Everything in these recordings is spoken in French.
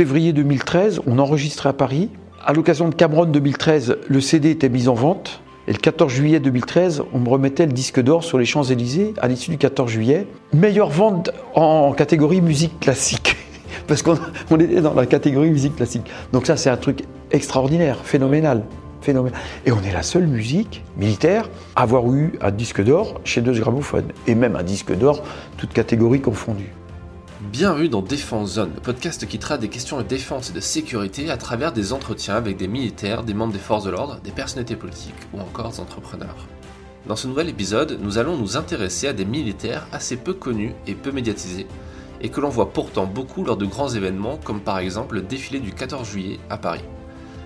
février 2013, on enregistrait à Paris. À l'occasion de Cameron 2013, le CD était mis en vente. Et le 14 juillet 2013, on me remettait le disque d'or sur les Champs-Élysées à l'issue du 14 juillet. Meilleure vente en catégorie musique classique. Parce qu'on était dans la catégorie musique classique. Donc ça, c'est un truc extraordinaire, phénoménal. Et on est la seule musique militaire à avoir eu un disque d'or chez Deux Gramophones. Et même un disque d'or, toutes catégories confondues. Bienvenue dans Défense Zone, le podcast qui traite des questions de défense et de sécurité à travers des entretiens avec des militaires, des membres des forces de l'ordre, des personnalités politiques ou encore des entrepreneurs. Dans ce nouvel épisode, nous allons nous intéresser à des militaires assez peu connus et peu médiatisés, et que l'on voit pourtant beaucoup lors de grands événements comme par exemple le défilé du 14 juillet à Paris.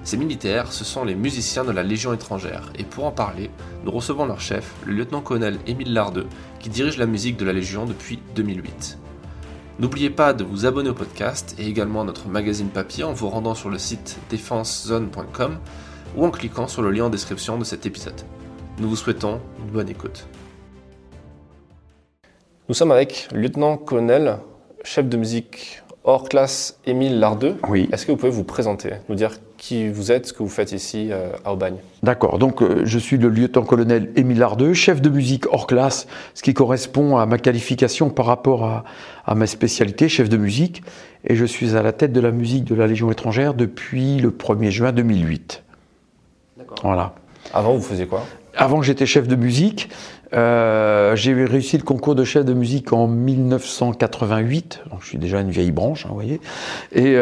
Ces militaires, ce sont les musiciens de la Légion étrangère, et pour en parler, nous recevons leur chef, le lieutenant-colonel Émile Lardeux, qui dirige la musique de la Légion depuis 2008. N'oubliez pas de vous abonner au podcast et également à notre magazine papier en vous rendant sur le site défensezone.com ou en cliquant sur le lien en description de cet épisode. Nous vous souhaitons une bonne écoute. Nous sommes avec lieutenant-colonel, chef de musique hors classe Émile Lardeux. Oui. Est-ce que vous pouvez vous présenter, nous dire qui vous êtes, ce que vous faites ici euh, à Aubagne D'accord, donc euh, je suis le lieutenant-colonel Émile Lardeux, chef de musique hors classe, ce qui correspond à ma qualification par rapport à, à ma spécialité, chef de musique, et je suis à la tête de la musique de la Légion étrangère depuis le 1er juin 2008. D'accord. Voilà. Avant, vous faisiez quoi? Avant j'étais chef de musique, euh, j'ai réussi le concours de chef de musique en 1988, donc je suis déjà une vieille branche, hein, vous voyez. Et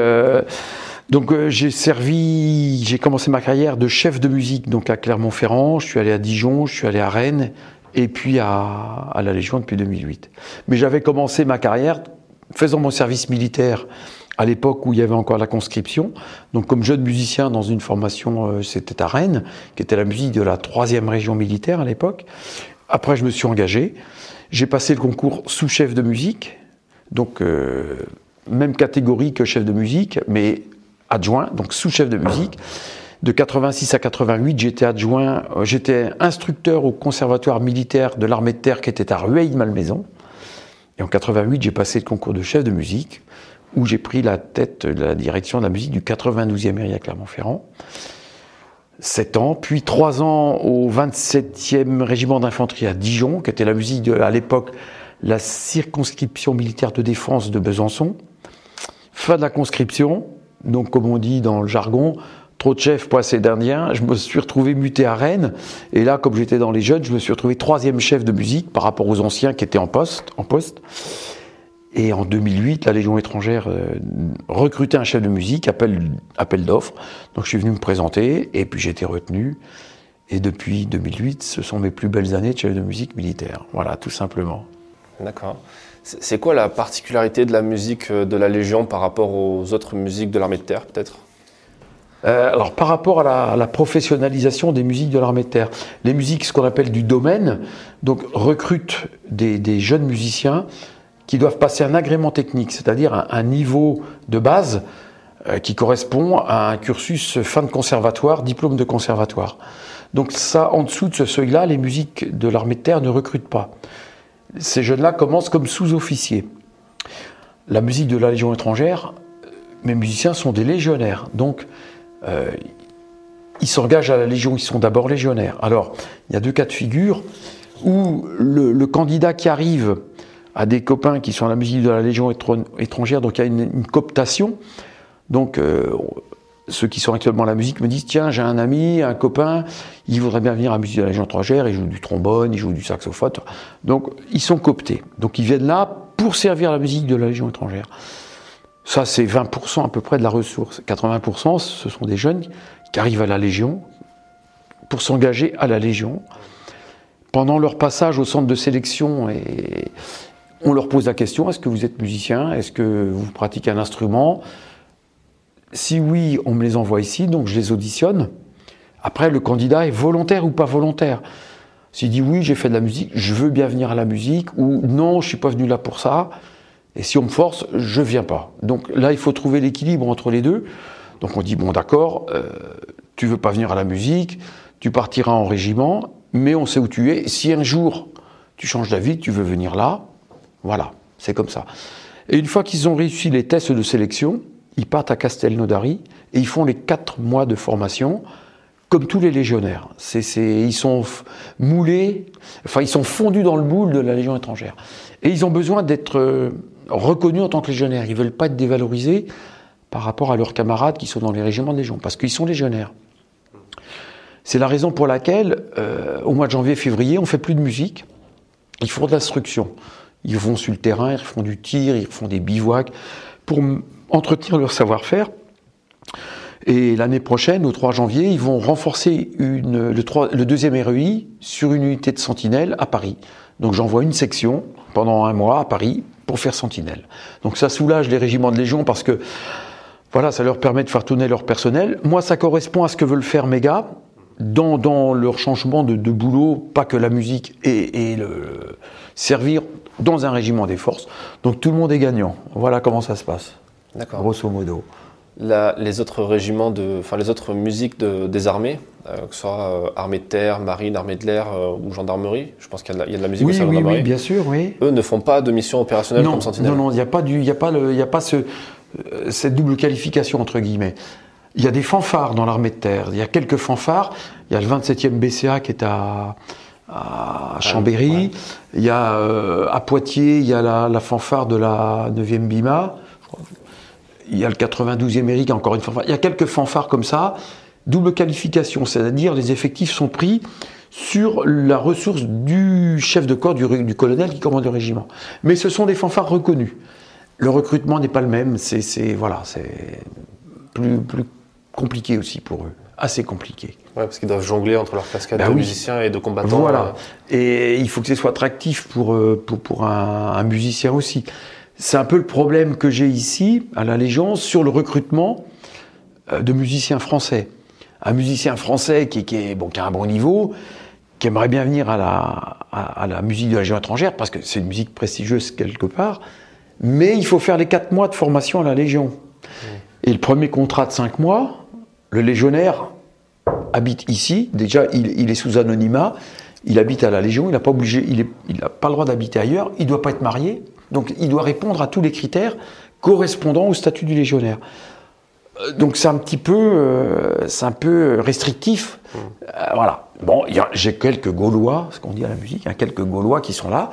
donc euh, j'ai servi, j'ai commencé ma carrière de chef de musique donc à Clermont-Ferrand, je suis allé à Dijon, je suis allé à Rennes et puis à, à la Légion depuis 2008. Mais j'avais commencé ma carrière faisant mon service militaire à l'époque où il y avait encore la conscription. Donc comme jeune musicien dans une formation, euh, c'était à Rennes, qui était la musique de la troisième région militaire à l'époque. Après, je me suis engagé. J'ai passé le concours sous-chef de musique, donc euh, même catégorie que chef de musique, mais adjoint, donc sous-chef de musique. De 86 à 88, j'étais adjoint, euh, j'étais instructeur au conservatoire militaire de l'armée de terre qui était à Rueil-Malmaison. Et en 88, j'ai passé le concours de chef de musique, où j'ai pris la tête de la direction de la musique du 92e area Clermont-Ferrand. 7 ans, puis 3 ans au 27e régiment d'infanterie à Dijon, qui était la musique de, à l'époque, la circonscription militaire de défense de Besançon. Fin de la conscription, donc comme on dit dans le jargon, trop de chefs, pas assez d'indiens. Je me suis retrouvé muté à Rennes, et là, comme j'étais dans les jeunes, je me suis retrouvé troisième chef de musique par rapport aux anciens qui étaient en poste. En poste. Et en 2008, la Légion étrangère euh, recrutait un chef de musique, appel, appel d'offres. Donc je suis venu me présenter et puis j'ai été retenu. Et depuis 2008, ce sont mes plus belles années de chef de musique militaire. Voilà, tout simplement. D'accord. C'est quoi la particularité de la musique euh, de la Légion par rapport aux autres musiques de l'armée de terre, peut-être? Euh, alors par rapport à la, professionnalisation des musiques de l'armée de terre, les musiques, ce qu'on appelle du domaine, donc recrutent des, jeunes musiciens qui doivent passer un agrément technique, c'est-à-dire un, un niveau de base euh, qui correspond à un cursus fin de conservatoire, diplôme de conservatoire. Donc ça, en dessous de ce seuil-là, les musiques de l'armée de terre ne recrutent pas. Ces jeunes-là commencent comme sous-officiers. La musique de la Légion étrangère, mes musiciens sont des légionnaires, donc euh, ils s'engagent à la Légion, ils sont d'abord légionnaires. Alors, il y a deux cas de figure où le, candidat qui arrive à des copains qui sont à la musique de la Légion étrangère, donc il y a une, une cooptation. Donc, euh, ceux qui sont actuellement à la musique me disent Tiens, j'ai un ami, un copain, il voudrait bien venir à la musique de la Légion étrangère, il joue du trombone, il joue du saxophone. Donc, ils sont cooptés. Donc, ils viennent là pour servir la musique de la Légion étrangère. Ça, c'est 20% à peu près de la ressource. 80%, ce sont des jeunes qui arrivent à la Légion pour s'engager à la Légion. Pendant leur passage au centre de sélection, et on leur pose la question est-ce que vous êtes musicien? Est-ce que vous pratiquez un instrument? Si oui, on me les envoie ici, donc je les auditionne. Après, le candidat est volontaire ou pas volontaire. S'il dit oui, j'ai fait de la musique, je veux bien venir à la musique, ou non, je suis pas venu là pour ça. Et si on me force, je viens pas. Donc là, il faut trouver l'équilibre entre les deux. Donc on dit bon, d'accord, euh, tu veux pas venir à la musique, tu partiras en régiment, mais on sait où tu es. Si un jour tu changes d'avis, tu veux venir là, voilà, c'est comme ça. Et une fois qu'ils ont réussi les tests de sélection, ils partent à Castelnaudary et ils font les quatre mois de formation comme tous les légionnaires. Ils sont moulés, enfin ils sont fondus dans le moule de la Légion étrangère. Et ils ont besoin d'être euh, reconnus en tant que légionnaires. Ils ne veulent pas être dévalorisés par rapport à leurs camarades qui sont dans les régiments de Légion, parce qu'ils sont légionnaires. C'est la raison pour laquelle, euh, au mois de janvier-février, on fait plus de musique. Ils font de l'instruction. Ils vont sur le terrain, ils font du tir, ils font des bivouacs pour entretenir leur savoir-faire. Et l'année prochaine, au 3 janvier, ils vont renforcer une, le, 3, le deuxième REI sur une unité de sentinelle à Paris. Donc j'envoie une section pendant un mois à Paris pour faire sentinelle. Donc ça soulage les régiments de Légion parce que voilà, ça leur permet de faire tourner leur personnel. Moi, ça correspond à ce que veulent faire mes gars dans, dans leur changement de, de, boulot, pas que la musique et, et le servir dans un régiment des forces. Donc tout le monde est gagnant. Voilà comment ça se passe. Grosso modo les autres régiments, de, enfin les autres musiques de, des armées, euh, que ce soit euh, armée de terre, marine, armée de l'air euh, ou gendarmerie, je pense qu'il y, y, a de la musique oui, aussi oui, gendarmerie. Oui, bien sûr, oui. Eux ne font pas de mission opérationnelle non, comme sentinelle. Non, non, il n'y a pas, du, y a pas, le, y a pas ce, cette double qualification, entre guillemets. Il y a des fanfares dans l'armée de terre. Il y a quelques fanfares. Il y a le 27e BCA qui est à, à Chambéry. Ouais. Il y a à Poitiers, il y a la, la fanfare de la 9e BIMA. Il y a le 92e Eric, encore une fanfare. Il y a quelques fanfares comme ça. Double qualification, c'est-à-dire les effectifs sont pris sur la ressource du chef de corps, du, du, colonel qui commande le régiment. Mais ce sont des fanfares reconnus. Le recrutement n'est pas le même, c'est voilà, c'est plus, plus compliqué aussi pour eux, assez compliqué. Ouais, parce qu'ils doivent jongler entre leur cascade bah de oui. musiciens et de combattants. Voilà. Et il faut que ce soit attractif pour, pour, pour un, un musicien aussi. C'est un peu le problème que j'ai ici, à la Légion, sur le recrutement de musiciens français. Un musicien français qui, qui, est, bon, qui a un bon niveau, qui aimerait bien venir à la, à, à la musique de la Légion étrangère, parce que c'est une musique prestigieuse quelque part, mais il faut faire les quatre mois de formation à la Légion. Mmh. Et le premier contrat de cinq mois, le légionnaire habite ici, déjà il, il est sous anonymat, il habite à la Légion, il n'a pas, obligé, il, est, il pas le droit d'habiter ailleurs, il ne doit pas être marié, donc il doit répondre à tous les critères correspondant au statut du légionnaire. Donc c'est un petit peu, euh, c'est un peu restrictif. Mmh. Euh, voilà. Bon, j'ai quelques Gaulois, ce qu'on dit à la musique, hein, quelques Gaulois qui sont là.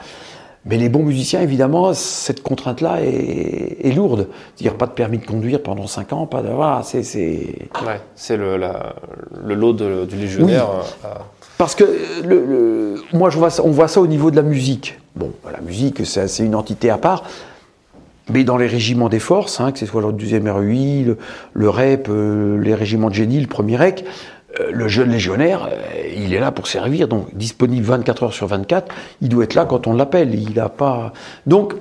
Mais les bons musiciens, évidemment, cette contrainte-là est, est, lourde. C'est-à-dire pas de permis de conduire pendant 5 ans, pas de. Voilà, c'est. C'est ouais, le, le lot de, du légionnaire. Oui. Euh, Parce que le, moi, je vois ça, on voit ça au niveau de la musique. Bon, la musique, c'est une entité à part. Mais dans les régiments des forces, hein, que ce soit le 12e RUI, le, REP, euh, les régiments de génie, le premier REC, euh, le jeune légionnaire, euh, il est là pour servir, donc disponible 24 heures sur 24, il doit être là quand on l'appelle. Il n'a pas. Donc,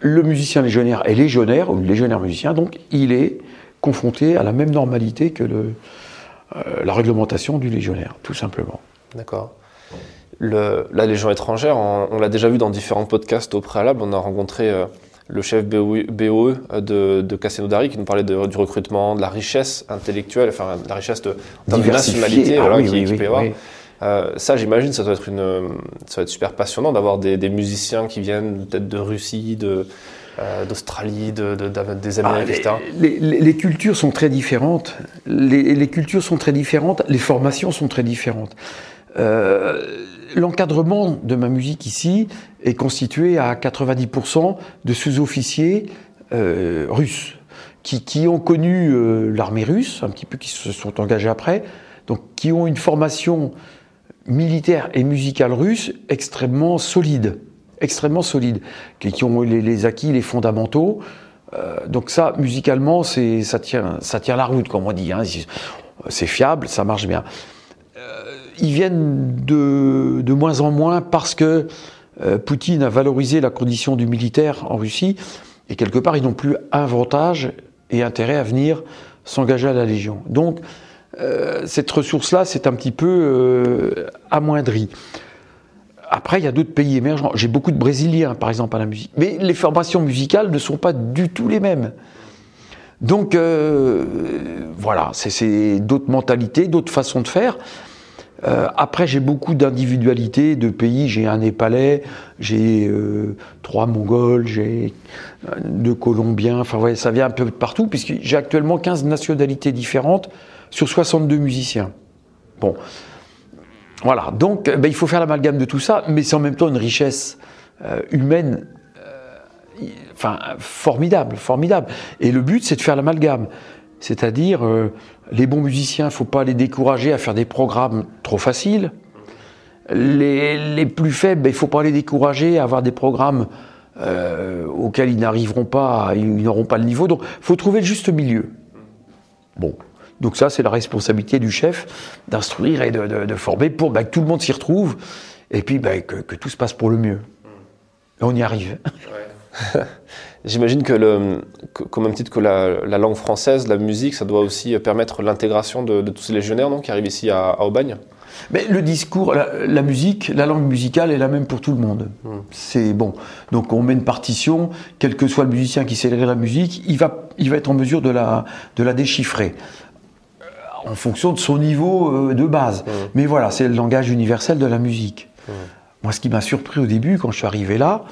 le musicien légionnaire est légionnaire, ou légionnaire musicien, donc il est confronté à la même normalité que euh, la réglementation du légionnaire, tout simplement. D'accord. La Légion étrangère, on, on l'a déjà vu dans différents podcasts au préalable, on a rencontré euh, le chef BOE de, de Castelnaudary qui nous parlait de, du recrutement, de la richesse intellectuelle, enfin de la richesse de, de nationalité ah, voilà, oui, qui, oui, qui oui, peut y avoir. Euh, ça, j'imagine, ça doit être une, ça doit être super passionnant d'avoir des, des, musiciens qui viennent peut-être de Russie, de euh, d'Australie, de, de, des Amériques, ah, etc. Les, les, les, cultures sont très différentes. Les, les, cultures sont très différentes. Les formations sont très différentes. Euh, L'encadrement de ma musique ici est constitué à 90% de sous-officiers euh, russes qui, ont connu euh, l'armée russe, un petit peu qui se sont engagés après, donc qui ont une formation militaire et musicale russe extrêmement solide, extrêmement solide, qui, ont les, acquis, les fondamentaux. Donc ça, musicalement, ça tient, ça tient la route, comme on dit. Hein. C'est fiable, ça marche bien ils viennent de, de, moins en moins parce que euh, Poutine a valorisé la condition du militaire en Russie et quelque part ils n'ont plus avantage et intérêt à venir s'engager à la Légion. Donc euh, cette ressource-là, c'est un petit peu euh, amoindri. Après, il y a d'autres pays émergents. J'ai beaucoup de Brésiliens, par exemple, à la musique. Mais les formations musicales ne sont pas du tout les mêmes. Donc, voilà, c'est d'autres mentalités, d'autres façons de faire. Euh, après, j'ai beaucoup d'individualités de pays. J'ai un Népalais, j'ai euh, trois Mongols, j'ai euh, deux Colombiens. Enfin, ouais, ça vient un peu de partout, puisque j'ai actuellement 15 nationalités différentes sur 62 musiciens. Bon. Voilà. Donc, ben, il faut faire l'amalgame de tout ça, mais c'est en même temps une richesse humaine enfin, formidable, formidable. Et le but, c'est de faire l'amalgame. C'est-à-dire, les bons musiciens, il ne faut pas les décourager à faire des programmes trop faciles. Les, plus faibles, ben, il ne faut pas les décourager à avoir des programmes euh, auxquels ils n'arriveront pas, ils n'auront pas le niveau. Donc, il faut trouver le juste milieu. Bon. Donc ça, c'est la responsabilité du chef d'instruire et de, former pour ben, que tout le monde s'y retrouve et puis ben, que, tout se passe pour le mieux. Et on y arrive. J'imagine que, le, comme même titre que la, langue française, la musique, ça doit aussi permettre l'intégration de, tous ces légionnaires qui arrivent ici à, Aubagne? Mais le discours, la, musique, la langue musicale est la même pour tout le monde. Hmm. C'est bon. Donc on met une partition, quel que soit le musicien qui sait la musique, il va, il va être en mesure de la, de la déchiffrer euh, en fonction de son niveau euh, de base. Hmm. Mais voilà, c'est le langage universel de la musique. Hmm. Moi, ce qui m'a surpris au début, quand je suis arrivé là,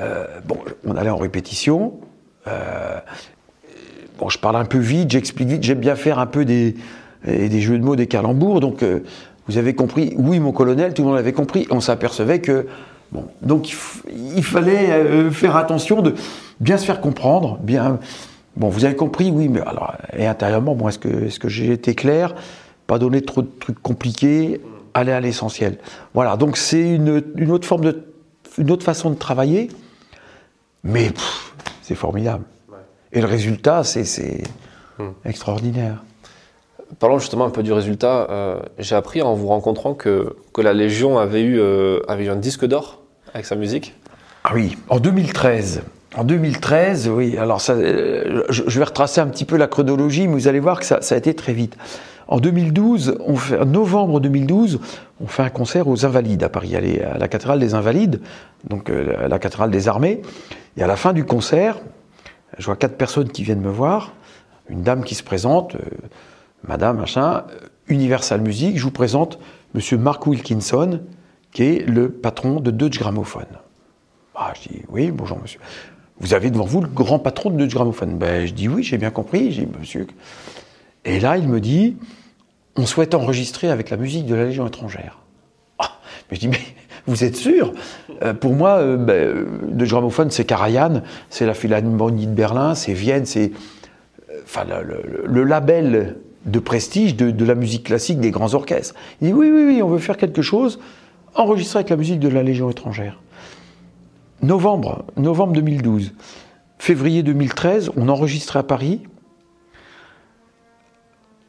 euh, bon, on allait en répétition. Euh, bon, je parle un peu vite, j'explique vite, j'aime bien faire un peu des, des jeux de mots, des calembours. Donc, euh, vous avez compris, oui, mon colonel, tout le monde avait compris. On s'apercevait que. Bon, donc, il, fallait faire attention de bien se faire comprendre, bien. Bon, vous avez compris, oui, mais alors, et intérieurement, bon, est-ce que, est que j'ai été clair? Pas donner trop de trucs compliqués, aller à l'essentiel. Voilà, donc c'est une, une, autre forme de, une autre façon de travailler. Mais c'est formidable. Et le résultat, c'est hmm. extraordinaire. Parlons justement un peu du résultat. Euh, j'ai appris en vous rencontrant que, que la Légion avait eu, euh, avait eu un disque d'or avec sa musique. Ah oui, en 2013. En 2013, oui. Alors, ça, euh, je, vais retracer un petit peu la chronologie, mais vous allez voir que ça, ça a été très vite. En 2012, on fait, en novembre 2012, on fait un concert aux Invalides à Paris, à la cathédrale des Invalides, donc la cathédrale des armées. Et à la fin du concert, je vois quatre personnes qui viennent me voir, une dame qui se présente, euh, madame, machin, euh, Universal Music, je vous présente monsieur Mark Wilkinson, qui est le patron de Deutsche Grammophon. Ah, je dis, oui, bonjour monsieur. Vous avez devant vous le grand patron de Deutsche Grammophon. Ben, je dis, oui, j'ai bien compris. Monsieur. Et là, il me dit, on souhaite enregistrer avec la musique de la Légion étrangère. Ah, je dis, mais vous êtes sûr euh, Pour moi, euh, euh, de gramophone, c'est Karajan, c'est la Philharmonie de Berlin, c'est Vienne, c'est enfin, le, label de prestige de, la musique classique des grands orchestres. Il dit oui, oui, oui, on veut faire quelque chose, enregistrer avec la musique de la Légion étrangère. Novembre, novembre 2012. Février 2013, on enregistrait à Paris.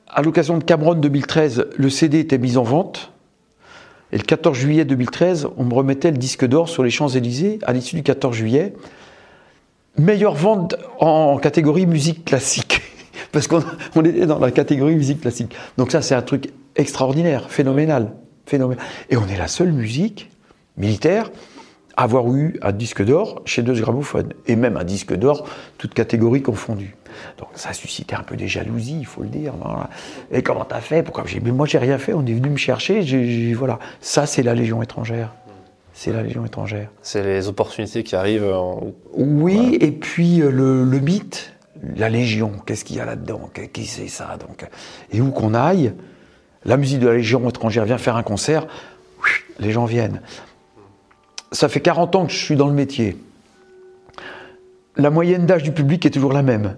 À l'occasion de Cameron 2013, le CD était mis en vente. Et le 14 juillet 2013, on me remettait le disque d'or sur les Champs-Élysées à l'issue du 14 juillet. Meilleure vente en catégorie musique classique. Parce qu'on était dans la catégorie musique classique. Donc ça, c'est un truc extraordinaire, phénoménal, phénoménal. Et on est la seule musique militaire à avoir eu un disque d'or chez Deux Gramophones. Et même un disque d'or, toute catégorie confondue. Donc ça a suscité un peu des jalousies, il faut le dire. Et comment t'as fait Pourquoi j'ai moi j'ai rien fait. On est venu me chercher. voilà, ça c'est la Légion étrangère. C'est la Légion étrangère. C'est les opportunités qui arrivent. Oui, et puis euh, le, mythe, la Légion. Qu'est-ce qu'il y a là-dedans? Qui c'est ça Donc, et où qu'on aille, la musique de la Légion étrangère vient faire un concert. Les gens viennent. Ça fait 40 ans que je suis dans le métier. La moyenne d'âge du public est toujours la même.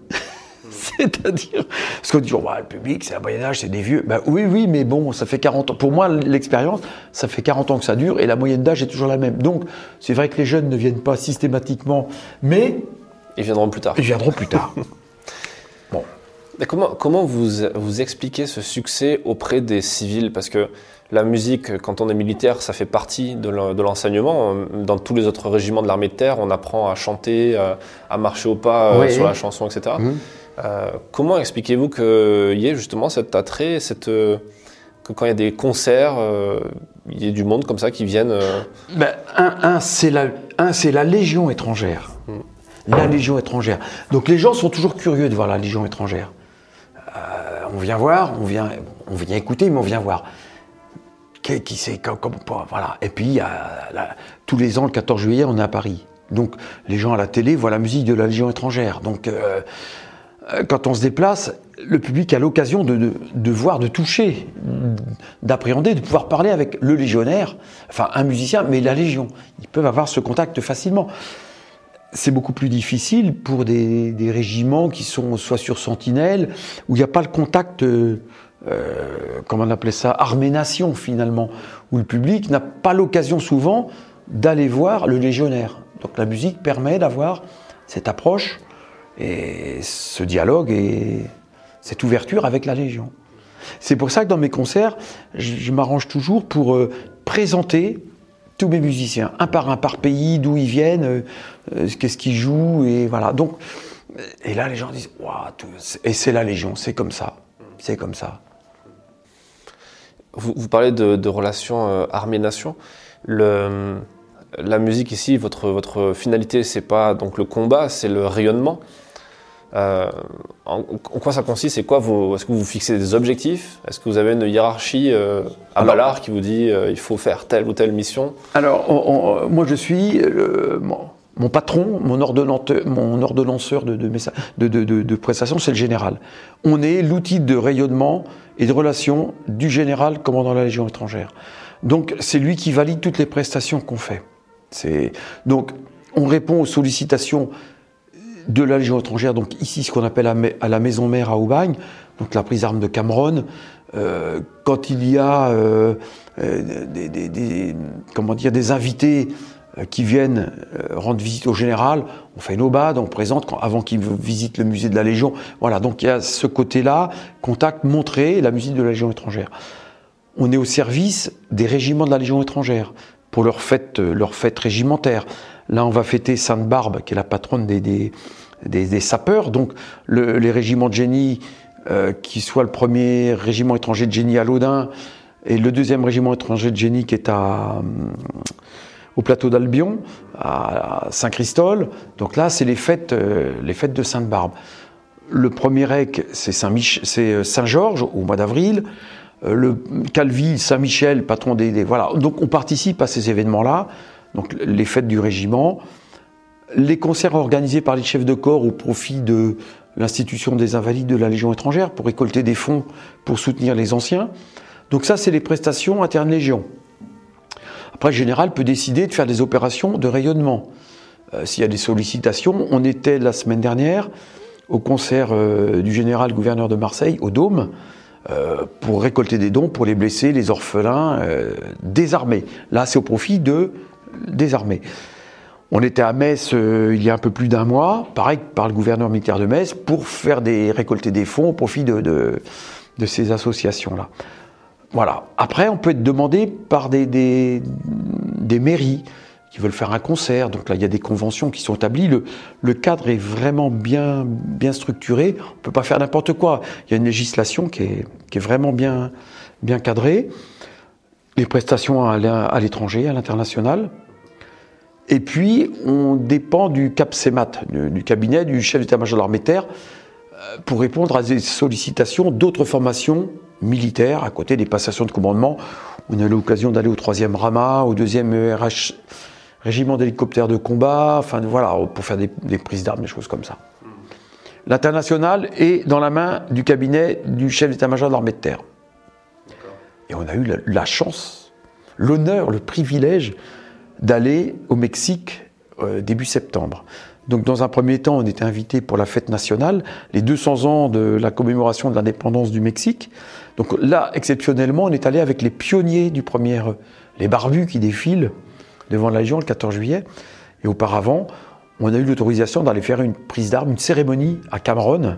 C'est-à-dire, parce qu'on dit, oh, bah, le public, c'est un Moyen-Âge, c'est des vieux. Ben, oui, oui, mais bon, ça fait 40 ans. Pour moi, l'expérience, ça fait 40 ans que ça dure et la moyenne d'âge est toujours la même. Donc, c'est vrai que les jeunes ne viennent pas systématiquement, mais. Ils viendront plus tard. Ils viendront plus tard. bon. Mais comment, comment vous, vous expliquez ce succès auprès des civils? Parce que la musique, quand on est militaire, ça fait partie de l'enseignement. Dans tous les autres régiments de l'armée de terre, on apprend à chanter, à marcher au pas euh, sur la chanson, etc. Euh, comment expliquez-vous qu'il y ait justement cet attrait, cette, euh, que quand il y a des concerts, euh, il y ait du monde comme ça qui viennent ben, Un, c'est la, la, Légion étrangère. Hmm. La Légion étrangère. Donc les gens sont toujours curieux de voir la Légion étrangère. on vient voir, on vient, on vient écouter, mais on vient voir. qui, sait comme, voilà. Et puis, tous les ans, le 14 juillet, on est à Paris. Donc, les gens à la télé voient la musique de la Légion étrangère. Donc, euh, quand on se déplace, le public a l'occasion de, voir, de toucher, d'appréhender, de pouvoir parler avec le légionnaire, enfin un musicien, mais la Légion. Ils peuvent avoir ce contact facilement. C'est beaucoup plus difficile pour des, régiments qui sont soit sur sentinelle, où il n'y a pas le contact, euh, euh, comment on appelait ça, armée-nation finalement, où le public n'a pas l'occasion souvent d'aller voir le légionnaire. Donc la musique permet d'avoir cette approche et ce dialogue et cette ouverture avec la Légion. C'est pour ça que dans mes concerts, je, m'arrange toujours pour euh, présenter tous mes musiciens, un par un, par pays, d'où ils viennent, euh, euh, qu'est-ce qu'ils jouent, et voilà. Donc, et là, les gens disent, et c'est la Légion, c'est comme ça, c'est comme ça. Vous, parlez de, relations armée-nation. La musique ici, votre, votre finalité, c'est pas donc le combat, c'est le rayonnement. Euh, en, quoi ça consiste? Et quoi Est-ce que vous fixez des objectifs? Est-ce que vous avez une hiérarchie euh, à Ballard qui vous dit euh, il faut faire telle ou telle mission? Alors, moi je suis mon, patron, mon, mon ordonnanceur de, de, de, de prestations, c'est le général. On est l'outil de rayonnement et de relation du général commandant la Légion étrangère. Donc c'est lui qui valide toutes les prestations qu'on fait. Donc on répond aux sollicitations de la Légion étrangère, donc ici ce qu'on appelle à la maison mère à Aubagne, donc la prise d'armes de Cameron, euh, quand il y a euh, euh, des, comment dire, des invités qui viennent rendre visite au général, on fait une obade, on présente avant qu'ils visitent le musée de la Légion. Voilà, donc il y a ce côté-là, contact, montrer la musique de la Légion étrangère. On est au service des régiments de la Légion étrangère pour leur fête, leur fête régimentaire. Là, on va fêter Sainte-Barbe, qui est la patronne des, des, sapeurs. Donc, les régiments de génie, euh, qui soit le premier régiment étranger de génie à Laudin et le deuxième régiment étranger de génie qui est à, au plateau d'Albion, à Saint-Christol. Donc là, c'est les fêtes, euh, les fêtes de Sainte-Barbe. Le premier rec, c'est euh, Saint-Georges au mois d'avril. Le Calvi, Saint-Michel, patron des, des, Voilà. Donc on participe à ces événements-là donc les fêtes du régiment, les concerts organisés par les chefs de corps au profit de l'institution des invalides de la Légion étrangère pour récolter des fonds pour soutenir les anciens. Donc ça, c'est les prestations internes Légion. Après, le général peut décider de faire des opérations de rayonnement. Euh, s'il y a des sollicitations, on était la semaine dernière au concert euh, du général gouverneur de Marseille, au Dôme, euh, pour récolter des dons pour les blessés, les orphelins, désarmés. Là, c'est au profit de désarmés. On était à Metz euh, il y a un peu plus d'un mois, pareil par le gouverneur militaire de Metz, pour faire des, récolter des fonds au profit de, de, ces associations-là. Voilà. Après, on peut être demandé par des, des, des, mairies qui veulent faire un concert. Donc là, il y a des conventions qui sont établies. Le, le cadre est vraiment bien, bien structuré. On ne peut pas faire n'importe quoi. Il y a une législation qui est, qui est vraiment bien, bien cadrée. Les prestations à l'étranger, à l'international, et puis, on dépend du CAPSEMAT, du, du cabinet du chef d'état-major de l'armée terre, euh, pour répondre à des sollicitations d'autres formations militaires, à côté des passations de commandement. On a l'occasion d'aller au 3e RAMA, au 2e ERH, régiment d'hélicoptères de combat, enfin voilà, pour faire des, prises d'armes, des choses comme ça. L'international est dans la main du cabinet du chef d'état-major de l'armée de terre. Et on a eu la chance, l'honneur, le privilège d'aller au Mexique euh, début septembre. Donc dans un premier temps, on était invité pour la fête nationale, les 200 ans de la commémoration de l'indépendance du Mexique. Donc là, exceptionnellement, on est allé avec les pionniers du premier, les barbus qui défilent devant la Légion le 14 juillet. Et auparavant, on a eu l'autorisation d'aller faire une prise d'armes, une cérémonie à Cameron,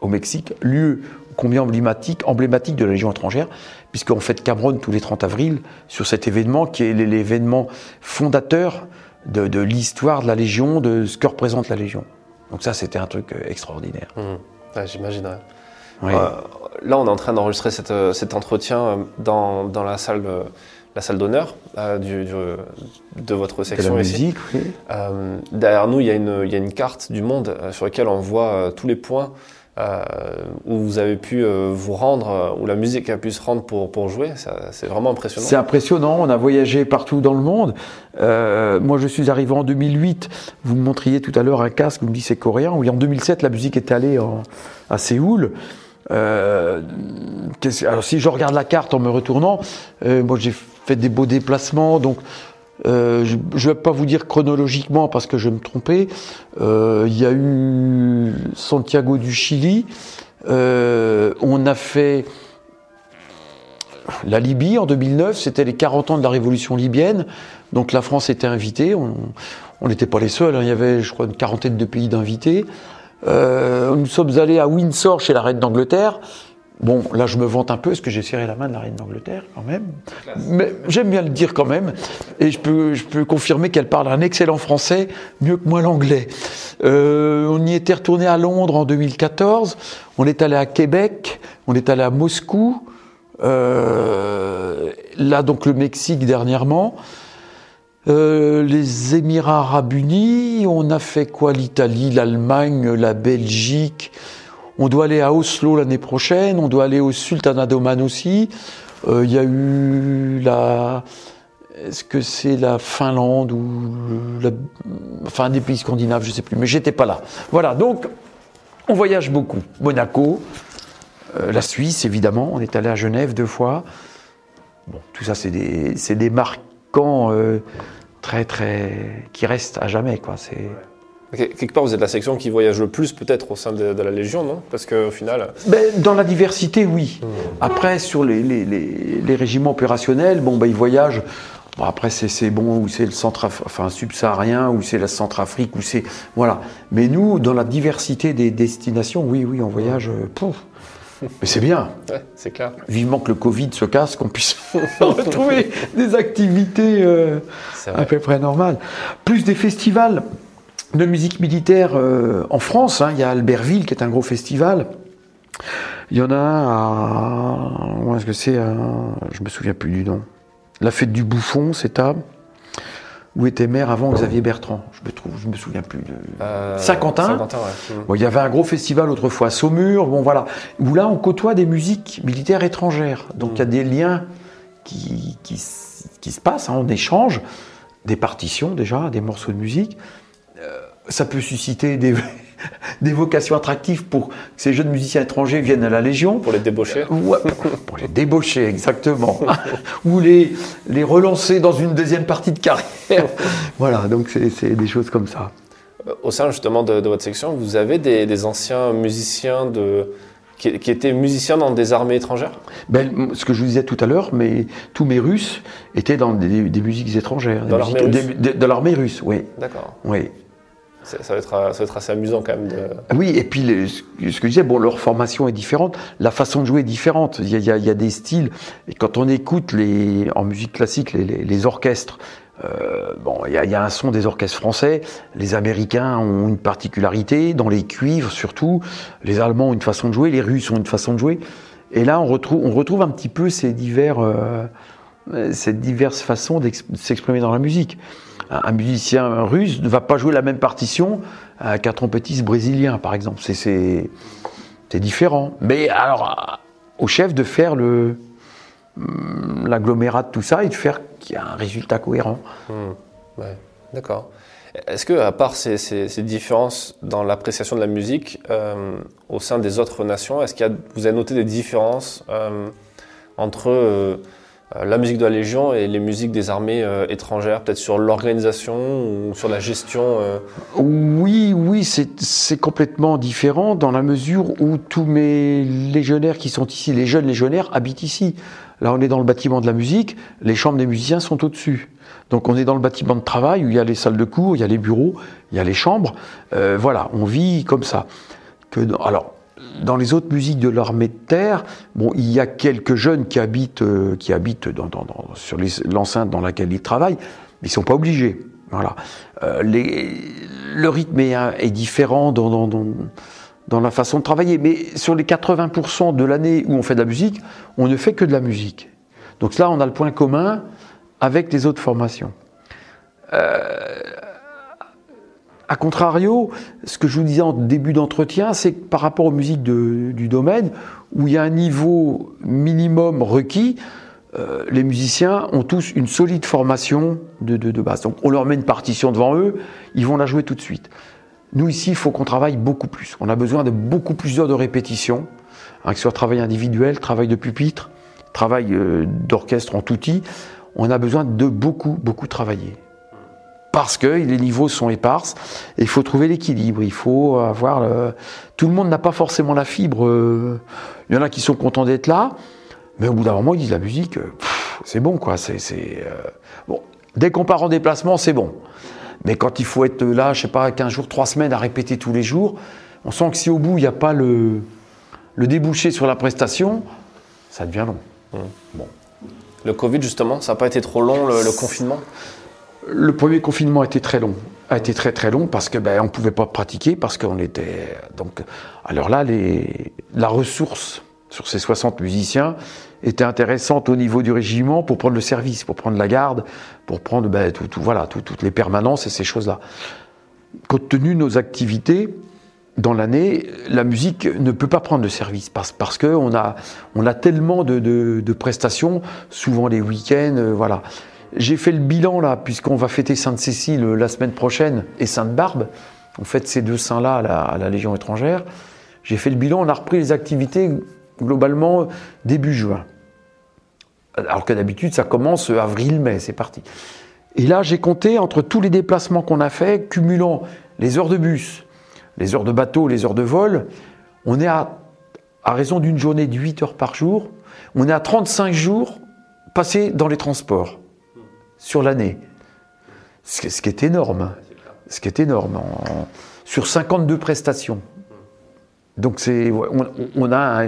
au Mexique, lieu combien emblématique, emblématique de la Légion étrangère, puisqu'on fête Cameron tous les 30 avril sur cet événement qui est l'événement fondateur de, l'histoire de la Légion, de ce que représente la Légion. Donc ça, c'était un truc euh, extraordinaire. Mmh. J'imagine. Euh, là, on est en train d'enregistrer euh, cet entretien dans, la salle la salle d'honneur de votre section la musique, derrière nous, il y, a une, il y, a une, carte du monde sur laquelle on voit tous les points où vous avez pu vous rendre, où la musique a pu se rendre pour, pour jouer, c'est vraiment impressionnant. C'est impressionnant, on a voyagé partout dans le monde. moi je suis arrivé en 2008, vous me montriez tout à l'heure un casque, vous me dites c'est coréen, oui en 2007 la musique est allée à Séoul. Euh, alors si je regarde la carte en me retournant, euh, moi j'ai fait des beaux déplacements, donc euh, je ne vais pas vous dire chronologiquement parce que je vais me tromper. Il y a eu Santiago du Chili. on a fait la Libye en 2009. C'était les 40 ans de la révolution libyenne. Donc la France était invitée. On n'était pas les seuls. Hein. Il y avait, je crois, une quarantaine de pays d'invités. Euh, nous sommes allés à Windsor chez la reine d'Angleterre. Bon, là je me vante un peu parce que j'ai serré la main de la reine d'Angleterre quand même. Mais j'aime bien le dire quand même. Et je peux, confirmer qu'elle parle un excellent français, mieux que moi l'anglais. Euh, on y était retourné à Londres en 2014. On est allé à Québec. On est allé à Moscou. Euh, là donc le Mexique dernièrement. Euh, les Émirats arabes unis, on a fait quoi? L'Italie, l'Allemagne, la Belgique. On doit aller à Oslo l'année prochaine, on doit aller au Sultanat d'Oman aussi. Euh, il y a eu la... Est-ce que c'est la Finlande ou la... enfin des pays scandinaves, je sais plus, mais j'étais pas là. Voilà, donc on voyage beaucoup. Monaco, euh, la Suisse évidemment, on est allé à Genève deux fois. Bon, tout ça c'est des, des marquants très très qui reste à jamais quoi. C'est Quelque part, vous êtes la section qui voyage le plus peut-être au sein de, la Légion, non? Parce qu'au final... Ben, dans la diversité, oui. Hmm. Après, sur les, les, les, régiments opérationnels, bon, ben, ils voyagent... Bon, après, c'est bon, ou c'est le centre enfin, subsaharien, ou c'est la Centrafrique, ou c'est... Voilà. Mais nous, dans la diversité des destinations, oui, oui, on voyage... Euh, pouf, mais c'est bien. c'est clair. Vivement que le Covid se casse, qu'on puisse retrouver des activités euh, à peu près normales. Plus des festivals de musique militaire euh, en France. Hein. Il y a Albertville qui est un gros festival. Il y en a à. Où est-ce que c'est Je me souviens plus du nom. La fête du bouffon, c'est à où était maire avant Xavier Bertrand. Je me trouve, je me souviens plus de euh, Saint-Quentin. il y avait un gros festival autrefois à Saumur. Bon voilà, où là on côtoie des musiques militaires étrangères. Donc il y a des liens qui, qui, se passent. Hein. on échange des partitions déjà, des morceaux de musique. Ça peut susciter des, des vocations attractives pour que ces jeunes musiciens étrangers viennent à la Légion. Pour les débaucher euh, Pour les débaucher, exactement. Ou les, les relancer dans une deuxième partie de carrière. voilà, donc c'est des choses comme ça. Au sein justement de, votre section, vous avez des, anciens musiciens de, qui, étaient musiciens dans des armées étrangères? Ben, Ce que je vous disais tout à l'heure, mais tous mes Russes étaient dans des, musiques étrangères. Dans l'armée russe De l'armée russe, oui. D'accord. Oui. Ça va, être, ça va, être, assez amusant quand même. Oui, et puis ce que je disais, bon, leur formation est différente, la façon de jouer est différente. Il y a, il y a, des styles, et quand on écoute les, en musique classique les, orchestres, euh, bon, il y, a, un son des orchestres français. Les Américains ont une particularité dans les cuivres, surtout. Les Allemands ont une façon de jouer, les Russes ont une façon de jouer. Et là, on retrouve, on retrouve un petit peu ces euh, ces diverses façons de s'exprimer dans la musique un musicien russe ne va pas jouer la même partition qu'un trompettiste brésilien, par exemple. C'est différent. Mais alors, au chef de faire hum, l'agglomérat de tout ça et de faire qu'il y a un résultat cohérent. Hmm. D'accord. Est-ce que, à part ces, différences dans l'appréciation de la musique euh, au sein des autres nations, est-ce que vous avez noté des différences euh, entre euh, euh, la musique de la Légion et les musiques des armées euh, étrangères, peut-être sur l'organisation ou sur la gestion euh Oui, oui, c'est complètement différent dans la mesure où tous mes légionnaires qui sont ici, les jeunes légionnaires, habitent ici. Là, on est dans le bâtiment de la musique, les chambres des musiciens sont au-dessus. Donc on est dans le bâtiment de travail où il y a les salles de cours, il y a les bureaux, il y a les chambres. voilà, on vit comme ça. Que, alors, dans les autres musiques de l'armée de terre, bon, il y a quelques jeunes qui habitent, euh, qui habitent sur l'enceinte dans laquelle ils travaillent, mais ils sont pas obligés. Voilà. Euh, le rythme est, est différent dans, dans, la façon de travailler, mais sur les 80% de l'année où on fait de la musique, on ne fait que de la musique. Donc là, on a le point commun avec les autres formations. Euh, A contrario, ce que je vous disais en début d'entretien, c'est que par rapport aux musiques du domaine, où il y a un niveau minimum requis, euh, les musiciens ont tous une solide formation de, de, base. Donc on leur met une partition devant eux, ils vont la jouer tout de suite. Nous ici, il faut qu'on travaille beaucoup plus. On a besoin de beaucoup plus d'heures de répétition, hein, que ce soit travail individuel, travail de pupitre, travail euh, d'orchestre en touti. On a besoin de beaucoup, beaucoup travailler. Parce que les niveaux sont éparses et il faut trouver l'équilibre. Il faut avoir. Tout le monde n'a pas forcément la fibre. Euh, il y en a qui sont contents d'être là, mais au bout d'un moment, ils disent la musique, euh, c'est bon, quoi. C'est, euh, bon. Dès qu'on part en déplacement, c'est bon. Mais quand il faut être là, je sais pas, 15 jours, 3 semaines à répéter tous les jours, on sent que si au bout, il n'y a pas le, le débouché sur la prestation, ça devient long. Mmh. Bon. Le Covid, justement, ça n'a pas été trop long, le, confinement? Le premier confinement a été très long. A été très très long parce que ben, on pouvait pas pratiquer, parce qu'on était. Donc, alors là, la ressource sur ces 60 musiciens était intéressante au niveau du régiment pour prendre le service, pour prendre la garde, pour prendre ben, tout, voilà, toutes les permanences et ces choses-là. Compte tenu de nos activités, dans l'année, la musique ne peut pas prendre de service parce, parce qu'on a, on a tellement de, de, prestations, souvent les week-ends, euh, voilà. J'ai fait le bilan là, puisqu'on va fêter Sainte-Cécile euh, la semaine prochaine et Sainte-Barbe. On fête ces deux saints-là à la Légion étrangère. J'ai fait le bilan, on a repris les activités globalement début juin. Alors que d'habitude, ça commence avril-mai, c'est parti. Et là, j'ai compté entre tous les déplacements qu'on a faits, cumulant les heures de bus, les heures de bateau, les heures de vol, on est à, à raison d'une journée de 8 heures par jour, on est à 35 jours passés dans les transports sur l'année. Ce, qui est énorme. Ce qui est énorme. sur 52 prestations. Donc c'est, on, a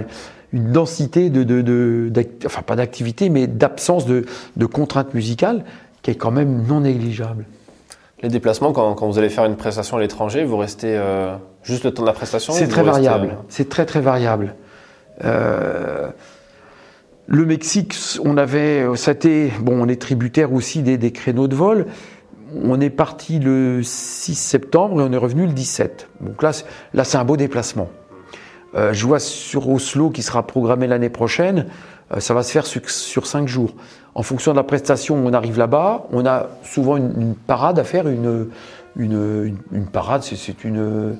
une densité de, de, enfin pas d'activité, mais d'absence de, contraintes musicales qui est quand même non négligeable. Les déplacements, quand, vous allez faire une prestation à l'étranger, vous restez euh, juste le temps de la prestation C'est très variable. Euh, c'est très très variable. Euh, le Mexique, on avait, ça bon, on est tributaire aussi des, des créneaux de vol on est parti le 6 septembre et on est revenu le 17. Donc là, là c'est un beau déplacement. Euh, je vois sur Oslo qui sera programmé l'année prochaine, euh, ça va se faire sur, cinq jours. En fonction de la prestation, on arrive là-bas, on a souvent une, parade à faire, une, une, parade, c'est une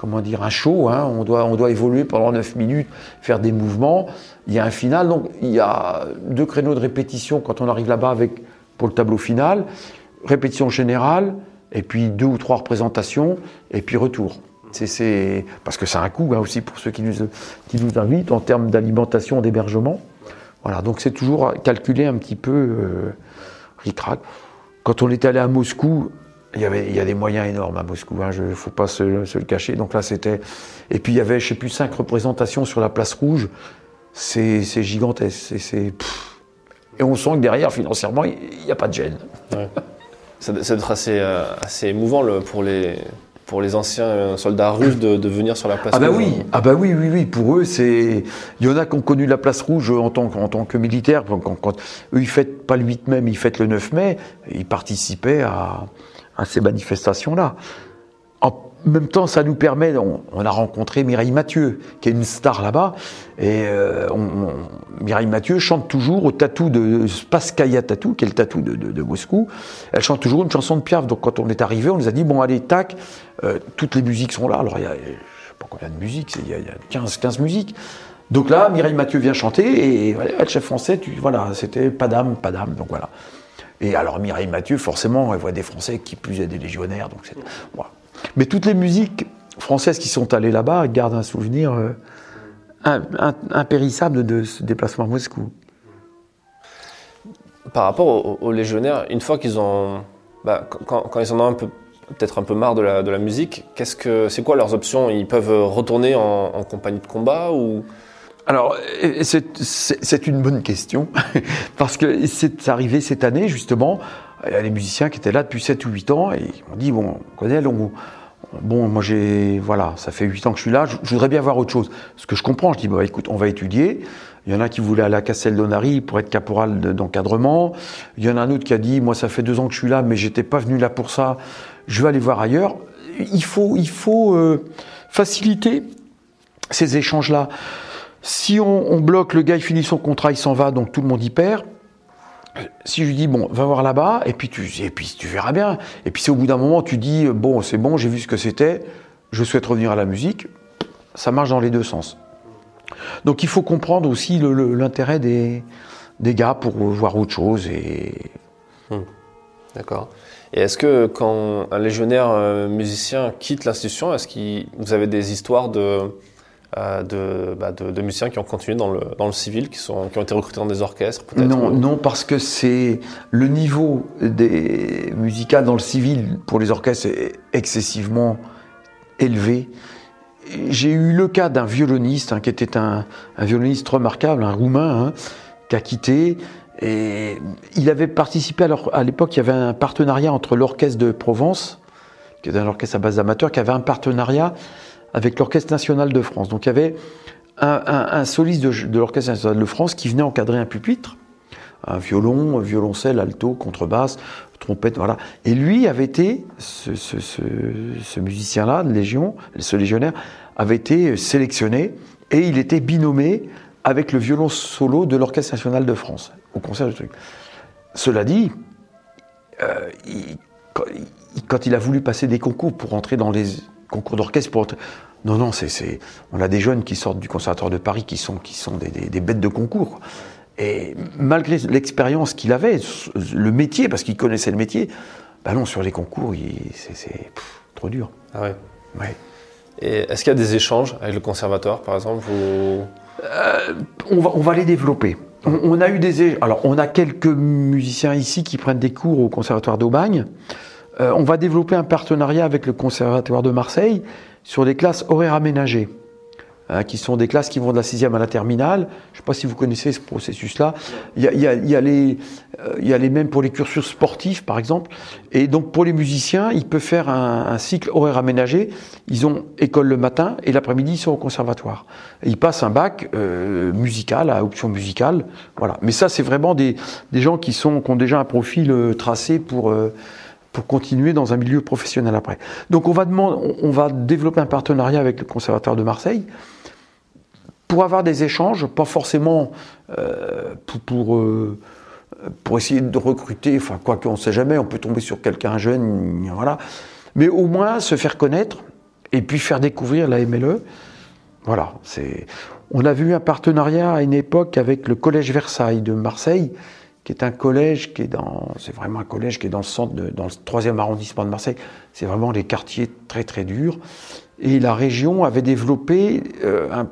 comment dire, un show. Hein. On, doit, on doit évoluer pendant 9 minutes, faire des mouvements. Il y a un final, donc il y a deux créneaux de répétition quand on arrive là-bas avec pour le tableau final, répétition générale, et puis deux ou trois représentations, et puis retour. C'est, parce que c'est un coût hein, aussi pour ceux qui nous, qui nous invitent en termes d'alimentation, d'hébergement. Voilà, donc c'est toujours calculé un petit peu euh. Quand on est allé à Moscou, il y, avait, il y a des moyens énormes à Moscou, il hein, ne faut pas se, le cacher. Donc là, c'était. Et puis il y avait, je sais plus, cinq représentations sur la place rouge. C'est, gigantesque. C'est, et on sent que derrière, financièrement, il n'y a pas de gêne. Ça, doit être assez, euh, assez émouvant le, pour les, pour les anciens soldats russes de, venir sur la place ah bah oui ah bah oui oui oui pour eux c'est il y en a qui ont connu la place rouge en tant, en tant que militaire quand, eux ils fêtent pas le 8 mai mais ils fêtent le 9 mai ils participaient à, à ces manifestations là en même temps, ça nous permet, on, a rencontré Mireille Mathieu, qui est une star là-bas, et euh, Mireille Mathieu chante toujours au tatou de Spaskaya Tatou, qui est le tatou de, Moscou. Elle chante toujours une chanson de Piaf. Donc quand on est arrivé, on nous a dit bon allez tac, euh, toutes les musiques sont là. Alors il y a, je sais pas combien de musiques, il y a, 15, 15 musiques. Donc là, Mireille Mathieu vient chanter et le chef français, voilà, c'était pas d'âme, pas d'âme. Donc voilà. Et alors Mireille Mathieu, forcément, elle voit des Français qui plus des légionnaires. Donc voilà. Mais toutes les musiques françaises qui sont allées là-bas gardent un souvenir euh, impérissable de ce déplacement à Moscou. Par rapport aux, légionnaires, une fois qu'ils ont, bah, quand, ils en ont un peu, peut-être un peu marre de la, musique, qu'est-ce que, c'est quoi leurs options? Ils peuvent retourner en, compagnie de combat ou alors, c'est une bonne question, parce que c'est arrivé cette année, justement. Il y a des musiciens qui étaient là depuis 7 ou 8 ans, et m'ont dit, bon, on connaît, on, bon, moi j'ai, voilà, ça fait 8 ans que je suis là, je, voudrais bien voir autre chose. Ce que je comprends, je dis, bah écoute, on va étudier. Il y en a qui voulaient aller à Castel pour être caporal d'encadrement. Il y en a un autre qui a dit, moi ça fait deux ans que je suis là, mais j'étais pas venu là pour ça, je vais aller voir ailleurs. il faut, il faut euh, faciliter ces échanges-là. Si on, bloque, le gars il finit son contrat, il s'en va, donc tout le monde y perd si je lui dis bon, va voir là-bas, et puis tu, verras bien. Et puis c'est au bout d'un moment, tu dis bon, c'est bon, j'ai vu ce que c'était, je souhaite revenir à la musique. Ça marche dans les deux sens. Donc il faut comprendre aussi l'intérêt des, des gars pour voir autre chose. Et... Hmm. D'accord. Et est-ce que quand un légionnaire euh, musicien quitte l'institution, est-ce que vous avez des histoires de euh, bah, de, de, musiciens qui ont continué dans le, dans le civil, qui, sont, qui ont été recrutés dans des orchestres Non, non, parce que c'est le niveau des musicales dans le civil pour les orchestres est excessivement élevé. J'ai eu le cas d'un violoniste hein, qui était un, un, violoniste remarquable, un roumain, hein, qui a quitté. Et il avait participé, à l'époque, il y avait un partenariat entre l'orchestre de Provence, qui est un orchestre à base d'amateurs, qui avait un partenariat avec l'Orchestre national de France. Donc il y avait un, soliste de, l'Orchestre national de France qui venait encadrer un pupitre, un violon, violoncelle, alto, contrebasse, trompette, voilà. Et lui avait été, ce, musicien-là de Légion, ce légionnaire, avait été sélectionné et il était binommé avec le violon solo de l'Orchestre national de France, au concert du truc. Cela dit, euh, quand il a voulu passer des concours pour entrer dans les concours d'orchestre pour. Non, non, c'est, on a des jeunes qui sortent du Conservatoire de Paris qui sont, qui sont des, bêtes de concours. Et malgré l'expérience qu'il avait, le métier, parce qu'il connaissait le métier, bah non, sur les concours, c'est, trop dur. Ah ouais. ouais. Et est-ce qu'il y a des échanges avec le conservatoire, par exemple euh, on, va, on va les développer. On, a eu des alors on a quelques musiciens ici qui prennent des cours au conservatoire d'Aubagne. Euh, on va développer un partenariat avec le Conservatoire de Marseille sur des classes horaires aménagées, hein, qui sont des classes qui vont de la sixième à la terminale. Je ne sais pas si vous connaissez ce processus-là. Il y a, les, les mêmes pour les cursus sportifs, par exemple. Et donc pour les musiciens, ils peuvent faire un, cycle horaire aménagé. Ils ont école le matin et l'après-midi, ils sont au conservatoire. ils passent un bac euh, musical, à option musicale. Voilà. Mais ça, c'est vraiment des, gens qui, sont, qui ont déjà un profil euh, tracé pour pour continuer dans un milieu professionnel après. Donc on va, demander, on va développer un partenariat avec le Conservatoire de Marseille pour avoir des échanges, pas forcément euh, pour, euh, pour, essayer de recruter, enfin quoi qu'on ne sait jamais, on peut tomber sur quelqu'un jeune, voilà, mais au moins se faire connaître et puis faire découvrir la MLE. Voilà, c'est. On a vu un partenariat à une époque avec le Collège Versailles de Marseille, qui est un collège qui est dans, c'est vraiment un collège qui est dans le centre, dans le troisième arrondissement de Marseille. C'est vraiment des quartiers très très durs. Et la région avait développé euh, un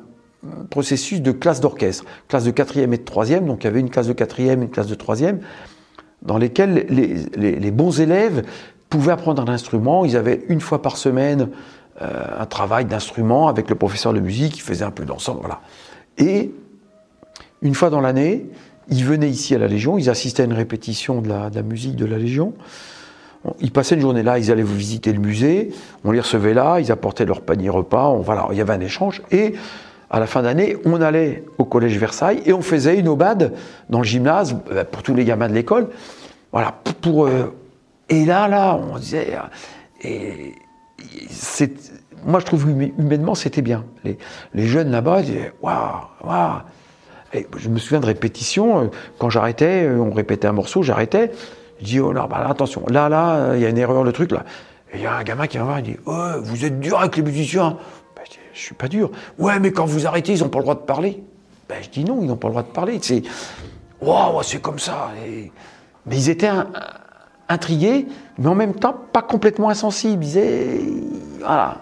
processus de classe d'orchestre, classe de quatrième et de troisième. Donc il y avait une classe de quatrième, une classe de troisième, dans lesquelles les, les, bons élèves pouvaient apprendre un instrument. Ils avaient une fois par semaine euh, un travail d'instrument avec le professeur de musique qui faisait un peu d'ensemble, voilà. Et une fois dans l'année, ils venaient ici à la Légion, ils assistaient à une répétition de la, musique de la Légion. Ils passaient une journée là, ils allaient vous visiter le musée, on les recevait là, ils apportaient leur panier repas, voilà, il y avait un échange. Et à la fin d'année, on allait au collège Versailles et on faisait une obade dans le gymnase euh, pour tous les gamins de l'école. Voilà. Euh, et là, là, on disait. Et moi, je trouve humainement, c'était bien. Les, jeunes là-bas, disaient Waouh, waouh je me souviens de répétitions, euh, quand j'arrêtais, euh, on répétait un morceau, j'arrêtais, je dis, oh là, bah, attention, là, là, il y a une erreur, le truc, là. Et il y a un gamin qui vient voir, il dit, oh, vous êtes dur avec les musiciens. Ben, je, dis, je suis pas dur. Ouais, mais quand vous arrêtez, ils n'ont pas le droit de parler. Ben, je dis non, ils n'ont pas le droit de parler. C'est, waouh, c'est comme ça. Mais ils étaient intrigués, mais en même temps pas complètement insensibles. Ils disaient, voilà,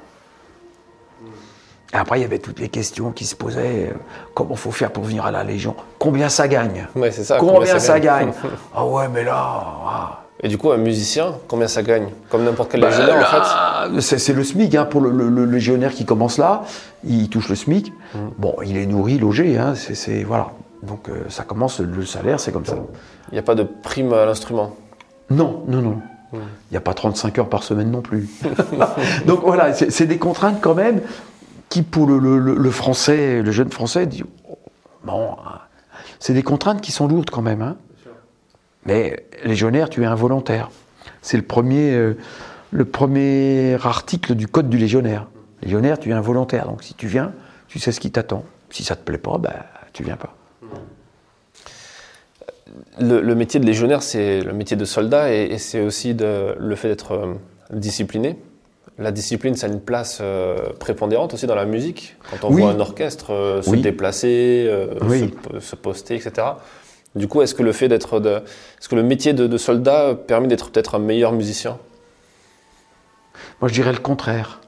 après, il y avait toutes les questions qui se posaient. Euh, comment faut faire pour venir à la Légion? Combien ça gagne? Ouais, c'est ça. Combien, ça, gagne? Ah ouais, mais là. Ah. Et du coup, un musicien, combien ça gagne? Comme n'importe quel bah, légionnaire, en fait c'est, le SMIC. Hein, pour le, légionnaire qui commence là, il touche le SMIC. Mmh. Bon, il est nourri, logé. Hein, c'est, voilà. Donc, euh, ça commence, le salaire, c'est comme ça. Il n'y a pas de prime à l'instrument? Non, non, non. Mmh. Il n'y a pas 35 heures par semaine non plus. Donc voilà, c'est des contraintes quand même qui pour le, français, le jeune français, dit bon, hein, c'est des contraintes qui sont lourdes quand même. Hein. Mais légionnaire, tu es involontaire. C'est le premier. Euh, le premier article du code du légionnaire. Légionnaire, tu es un volontaire, donc si tu viens, tu sais ce qui t'attend. Si ça te plaît pas, ben, tu viens pas. Le, métier de légionnaire, c'est le métier de soldat et, c'est aussi de, le fait d'être euh, discipliné. La discipline, ça a une place euh, prépondérante aussi dans la musique. Quand on voit un orchestre euh, se déplacer, se, poster, etc. Du coup, est-ce que le fait d'être, de, est-ce que le métier de, de soldat permet d'être peut-être un meilleur musicien? Moi, je dirais le contraire.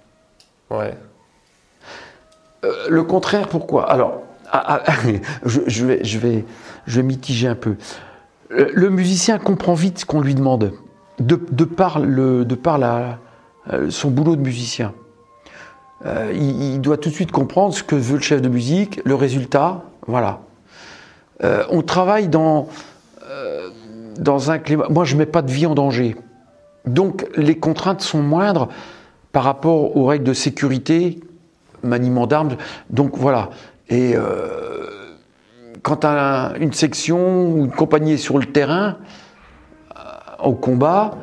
Ouais. le contraire, pourquoi? Alors, ah, ah, je, vais, je, vais, je vais mitiger un peu. Le, musicien comprend vite ce qu'on lui demande, de, par, le, de par la, euh, son boulot de musicien. Euh, il, doit tout de suite comprendre ce que veut le chef de musique, le résultat, voilà. Euh, on travaille dans, dans un climat. Moi, je ne mets pas de vie en danger. Donc, les contraintes sont moindres par rapport aux règles de sécurité, maniement d'armes. Donc, voilà. Et euh, quand une section ou une compagnie est sur le terrain, euh, au combat,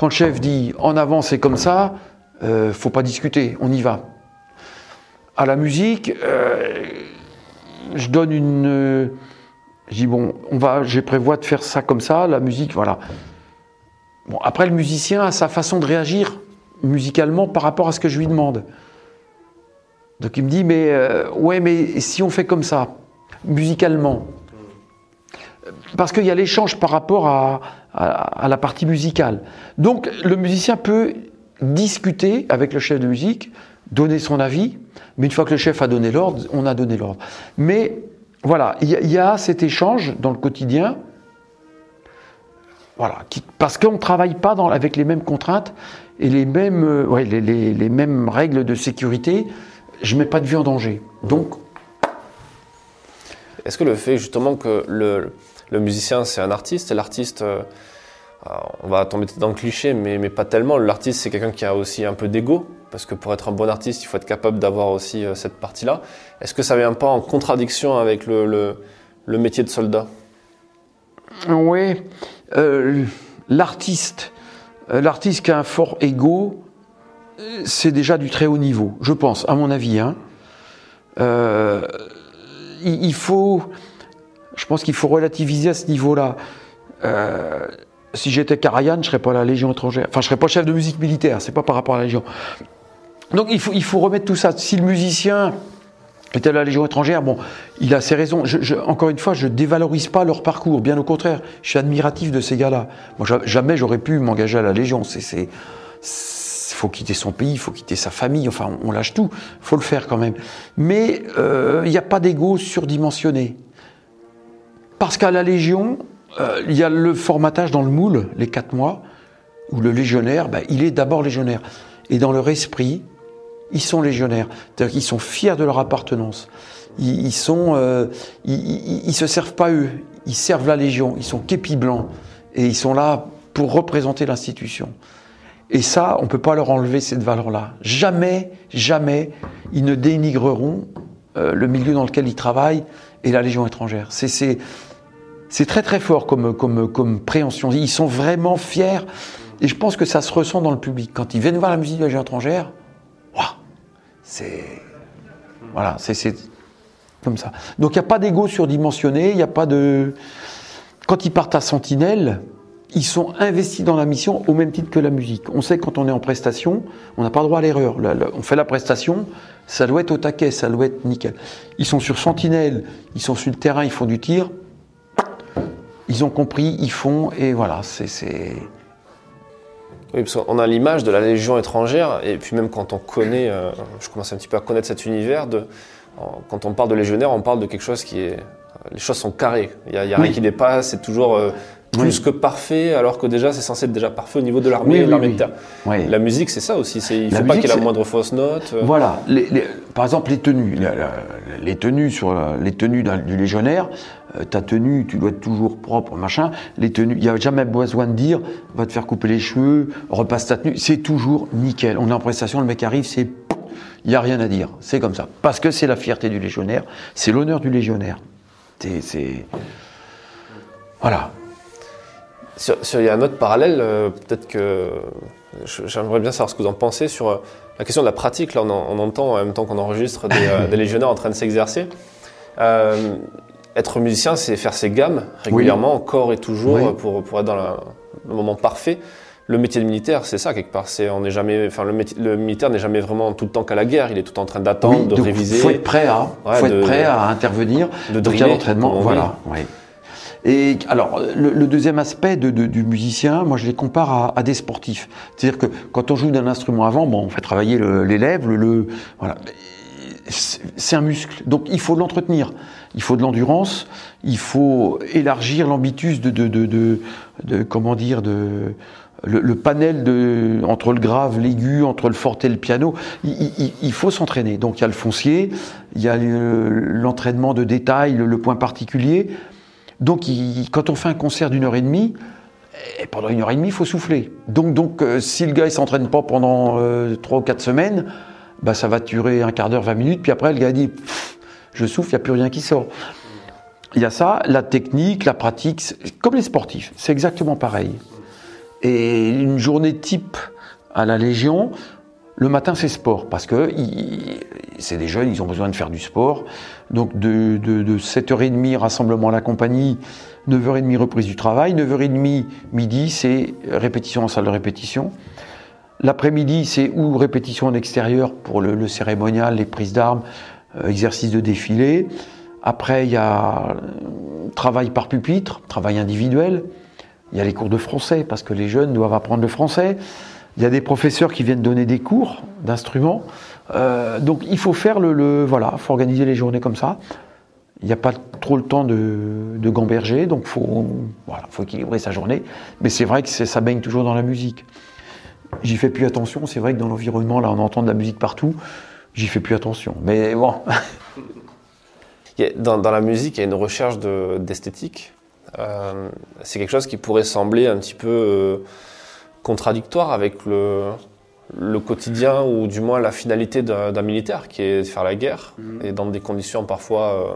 quand le chef dit en avant c'est comme ça, euh, faut pas discuter, on y va. À la musique, euh, je donne une. je dis bon, on va, j'ai prévois de faire ça comme ça, la musique, voilà. Bon, après le musicien a sa façon de réagir musicalement par rapport à ce que je lui demande. Donc il me dit, mais euh, ouais, mais si on fait comme ça, musicalement, parce qu'il y a l'échange par rapport à, la partie musicale. Donc le musicien peut discuter avec le chef de musique, donner son avis, mais une fois que le chef a donné l'ordre, on a donné l'ordre. Mais voilà, il y, a cet échange dans le quotidien, voilà, parce qu'on ne travaille pas avec les mêmes contraintes et les mêmes, euh, règles de sécurité je ne mets pas de vie en danger. Donc. Est-ce que le fait justement que le, musicien c'est un artiste l'artiste, euh, on va tomber dans le cliché, mais, mais pas tellement, l'artiste c'est quelqu'un qui a aussi un peu d'ego parce que pour être un bon artiste, il faut être capable d'avoir aussi euh, cette partie-là. Est-ce que ça vient pas en contradiction avec le, le, métier de soldat? Oui, euh, l'artiste, l'artiste qui a un fort ego, c'est déjà du très haut niveau, je pense, à mon avis. Hein. Il, faut, je pense qu'il faut relativiser à ce niveau-là. Euh, si j'étais Karajan, je serais pas la Légion étrangère. Enfin, je serais pas chef de musique militaire. C'est pas par rapport à la Légion. Donc, il faut, il faut remettre tout ça. Si le musicien était à la Légion étrangère, bon, il a ses raisons. encore une fois, je dévalorise pas leur parcours. Bien au contraire, je suis admiratif de ces gars-là. Moi, jamais j'aurais pu m'engager à la Légion. C'est faut quitter son pays, il faut quitter sa famille, enfin on, lâche tout, faut le faire quand même. Mais euh, il n'y a pas d'ego surdimensionné. Parce qu'à la Légion, euh, il y a le formatage dans le moule, les quatre mois, où le légionnaire, ben, il est d'abord légionnaire. Et dans leur esprit, ils sont légionnaires. C'est-à-dire qu'ils sont fiers de leur appartenance. Ils, ils euh, ils, ils, se servent pas eux, ils servent la Légion. Ils sont képis blancs et ils sont là pour représenter l'institution. Et ça, on ne peut pas leur enlever cette valeur-là. Jamais, jamais, ils ne dénigreront euh, le milieu dans lequel ils travaillent et la Légion étrangère. C'est très très fort comme, comme, comme préhension. Ils sont vraiment fiers. Et je pense que ça se ressent dans le public. Quand ils viennent voir la musique de la étrangère, c'est... Voilà, c'est comme ça. Donc il n'y a pas d'ego surdimensionné, il n'y a pas de... Quand ils partent à Sentinelle, ils sont investis dans la mission au même titre que la musique. On sait que quand on est en prestation, on n'a pas droit à l'erreur. On fait la prestation, ça doit être au taquet, ça doit être nickel. Ils sont sur sentinelle, ils sont sur le terrain, ils font du tir. Ils ont compris, ils font, et voilà, c'est. Oui, parce qu'on a l'image de la Légion étrangère, et puis même quand on connaît, euh, je commence un petit peu à connaître cet univers, de, quand on parle de légionnaire, on parle de quelque chose qui est. Les choses sont carrées, il n'y a, rien qui dépasse, c'est toujours. Euh, plus que parfait, alors que déjà c'est censé être déjà parfait au niveau de l'armée l'armée de terre. La musique, c'est ça aussi. Il ne faut pas qu'il y ait la moindre fausse note. Euh. Voilà. par exemple, les tenues, les tenues sur les tenues du légionnaire, euh, ta tenue, tu dois être toujours propre, machin. Les tenues, il n'y a jamais besoin de dire, va te faire couper les cheveux, repasse ta tenue. C'est toujours nickel. On est en prestation, le mec arrive, c'est il n'y a rien à dire. C'est comme ça. Parce que c'est la fierté du légionnaire, c'est l'honneur du légionnaire. C'est. Voilà. Il y a un autre parallèle, euh, peut-être que j'aimerais bien savoir ce que vous en pensez sur euh, la question de la pratique. Là, on, entend en même temps qu'on enregistre des, euh, légionnaires en train de s'exercer. être musicien, c'est faire ses gammes régulièrement, encore et toujours, pour, pour, être dans le moment parfait. Le métier de militaire, c'est ça quelque part. C'est on n'est jamais, enfin le, le militaire n'est jamais vraiment tout le temps qu'à la guerre. Il est tout en train d'attendre, de réviser. Il faut être prêt à, faut être prêt à intervenir. De driller, l'entraînement, voilà. Et alors, le, deuxième aspect du musicien, moi je les compare à, des sportifs. C'est-à-dire que quand on joue d'un instrument avant, bon, on fait travailler l'élève, le, voilà. C'est un muscle, donc il faut l'entretenir. Il faut de l'endurance, il faut élargir l'ambitus de, comment dire, le, panel de, entre le grave, l'aigu, entre le forte et le piano, il, faut s'entraîner. Donc il y a le foncier, il y a l'entraînement de détail, le, point particulier. Donc, quand on fait un concert d'une heure et demie, pendant une heure et demie, il faut souffler. Donc, donc euh, si le gars ne s'entraîne pas pendant euh, trois ou quatre semaines, bah, ça va durer un quart d'heure, vingt minutes, puis après, le gars dit Je souffle, il n'y a plus rien qui sort. Il y a ça, la technique, la pratique, comme les sportifs, c'est exactement pareil. Et une journée type à la Légion, le matin, c'est sport, parce que c'est des jeunes, ils ont besoin de faire du sport. Donc de, de, 7h30, rassemblement à la compagnie, 9h30, reprise du travail. 9h30, midi, c'est répétition en salle de répétition. L'après-midi, c'est ou répétition en extérieur pour le, cérémonial, les prises d'armes, euh, exercice de défilé. Après, il y a euh, travail par pupitre, travail individuel. Il y a les cours de français, parce que les jeunes doivent apprendre le français. Il y a des professeurs qui viennent donner des cours d'instruments. Euh, donc il faut faire le, voilà, faut organiser les journées comme ça. Il n'y a pas trop le temps de, gamberger, donc faut voilà, faut équilibrer sa journée. Mais c'est vrai que ça baigne toujours dans la musique. J'y fais plus attention. C'est vrai que dans l'environnement, là, on entend de la musique partout. J'y fais plus attention. Mais bon. dans, dans, la musique, il y a une recherche d'esthétique. Euh, c'est quelque chose qui pourrait sembler un petit peu euh, contradictoire avec le, le quotidien ou du moins la finalité d'un militaire qui est de faire la guerre mhm. et dans des conditions parfois euh,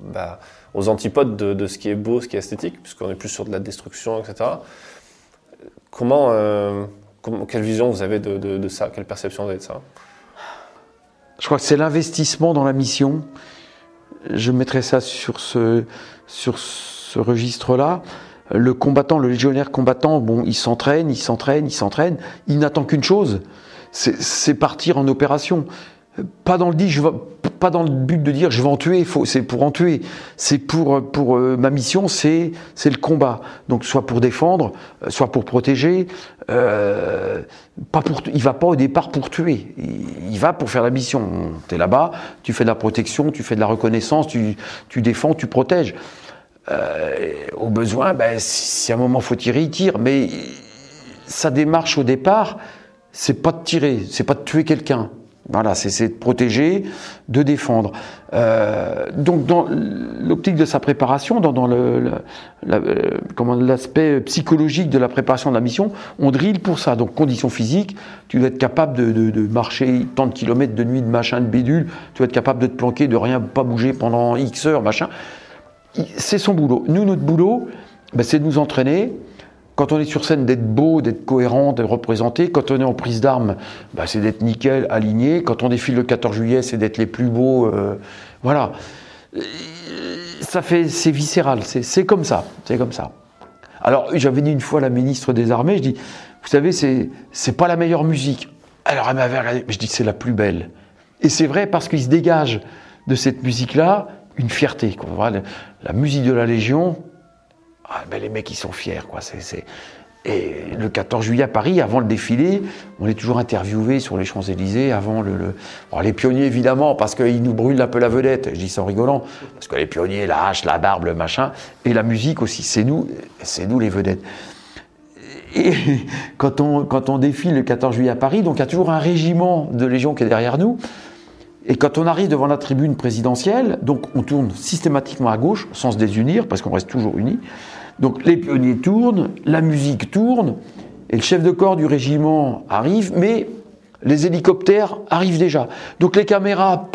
bah, aux antipodes de, ce qui est beau, ce qui est esthétique, puisqu'on est plus sur de la destruction, etc. Comment, euh, quelle vision vous avez de, ça? Quelle perception vous avez de ça? Je crois que c'est l'investissement dans la mission. Je mettrai ça sur ce, sur ce registre-là le combattant, le légionnaire combattant, bon, il s'entraîne, il s'entraîne, il s'entraîne, il n'attend qu'une chose, c'est partir en opération. Pas dans le dit, je pas dans le but de dire je vais en tuer, c'est pour en tuer. C'est pour pour euh, ma mission, c'est le combat. Donc soit pour défendre, euh, soit pour protéger. Euh, pas pour, il va pas au départ pour tuer. Il, va pour faire la mission. Tu es là-bas, tu fais de la protection, tu fais de la reconnaissance, tu tu défends, tu protèges. Euh, au besoin, ben, si à un moment faut tirer, il tire. Mais sa démarche au départ, c'est pas de tirer, c'est pas de tuer quelqu'un. Voilà, c'est de protéger, de défendre. Euh, donc, dans l'optique de sa préparation, dans, le, euh, l'aspect psychologique de la préparation de la mission, on drille pour ça. Donc, conditions physiques, tu dois être capable de, de, marcher tant de kilomètres de nuit, de machin, de bidule, tu dois être capable de te planquer, de rien, pas bouger pendant X heures, machin c'est son boulot. Nous, notre boulot, ben, c'est de nous entraîner. Quand on est sur scène, d'être beau, d'être cohérent, d'être représenté. Quand on est en prise d'armes, ben, c'est d'être nickel, aligné. Quand on défile le 14 juillet, c'est d'être les plus beaux. Euh, voilà. Ça fait, c'est viscéral. C'est comme ça. C'est comme ça. Alors, j'avais dit une fois à la ministre des Armées, je dis, vous savez, c'est, pas la meilleure musique. Alors, elle m'avait regardé, je dis, c'est la plus belle. Et c'est vrai parce qu'il se dégage de cette musique-là une fierté. Quoi. La, musique de la Légion, ah, ben les mecs ils sont fiers. Quoi. Et le 14 juillet à Paris, avant le défilé, on est toujours interviewé sur les Champs-Élysées avant le. les pionniers évidemment, parce qu'ils nous brûlent un peu la vedette, je dis ça en rigolant, parce que les pionniers, la hache, la barbe, le machin, et la musique aussi, c'est nous, c'est nous les vedettes. Et quand on, quand on défile le 14 juillet à Paris, donc il y a toujours un régiment de Légion qui est derrière nous, et quand on arrive devant la tribune présidentielle, donc on tourne systématiquement à gauche, sans se désunir, parce qu'on reste toujours unis. Donc les pionniers tournent, la musique tourne, et le chef de corps du régiment arrive, mais les hélicoptères arrivent déjà. Donc les caméras,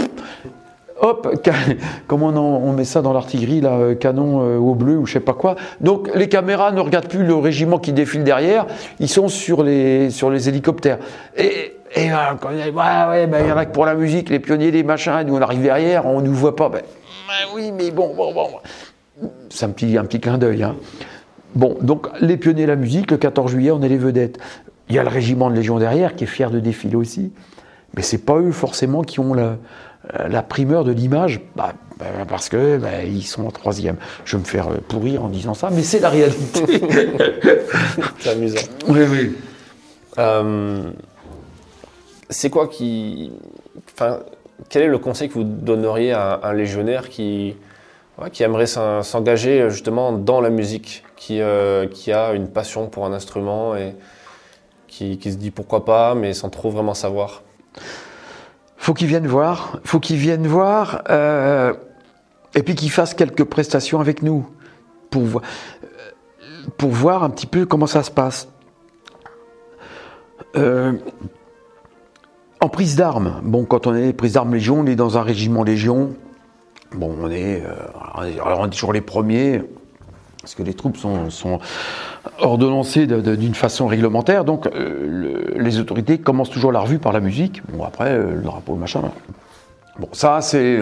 hop, comment on, met ça dans l'artillerie, là, euh, canon euh, au bleu ou je sais pas quoi. Donc les caméras ne regardent plus le régiment qui défile derrière, ils sont sur les, hélicoptères. Et, et quand il y, ouais, ben, y en a que pour la musique, les pionniers, les machins, nous on arrive derrière, on ne nous voit pas. Ben, ben, oui, mais bon, bon, bon. C'est un petit, un petit clin d'œil. Hein. Bon, donc les pionniers de la musique, le 14 juillet, on est les vedettes. Il y a le régiment de Légion derrière qui est fier de défiler aussi. Mais c'est pas eux forcément qui ont la, la primeur de l'image. Bah, bah, parce que bah, ils sont en troisième. Je vais me faire pourrir en disant ça, mais c'est la réalité. c'est amusant. Oui, oui. Euh, c'est quoi qui. Enfin, quel est le conseil que vous donneriez à un légionnaire qui, qui aimerait s'engager justement dans la musique, qui, euh, qui a une passion pour un instrument et qui, qui se dit pourquoi pas, mais sans trop vraiment savoir? Faut qu'ils viennent voir, faut qu'ils viennent voir, euh, et puis qu'ils fassent quelques prestations avec nous pour, pour voir un petit peu comment ça se passe. Euh, en prise d'armes, bon, quand on est prise d'armes Légion, on est dans un régiment Légion. Bon, on est, euh, alors on est toujours les premiers, parce que les troupes sont, ordonnancées d'une façon réglementaire, donc euh, les autorités commencent toujours la revue par la musique. Bon, après, euh, le drapeau, machin. Bon, ça, c'est.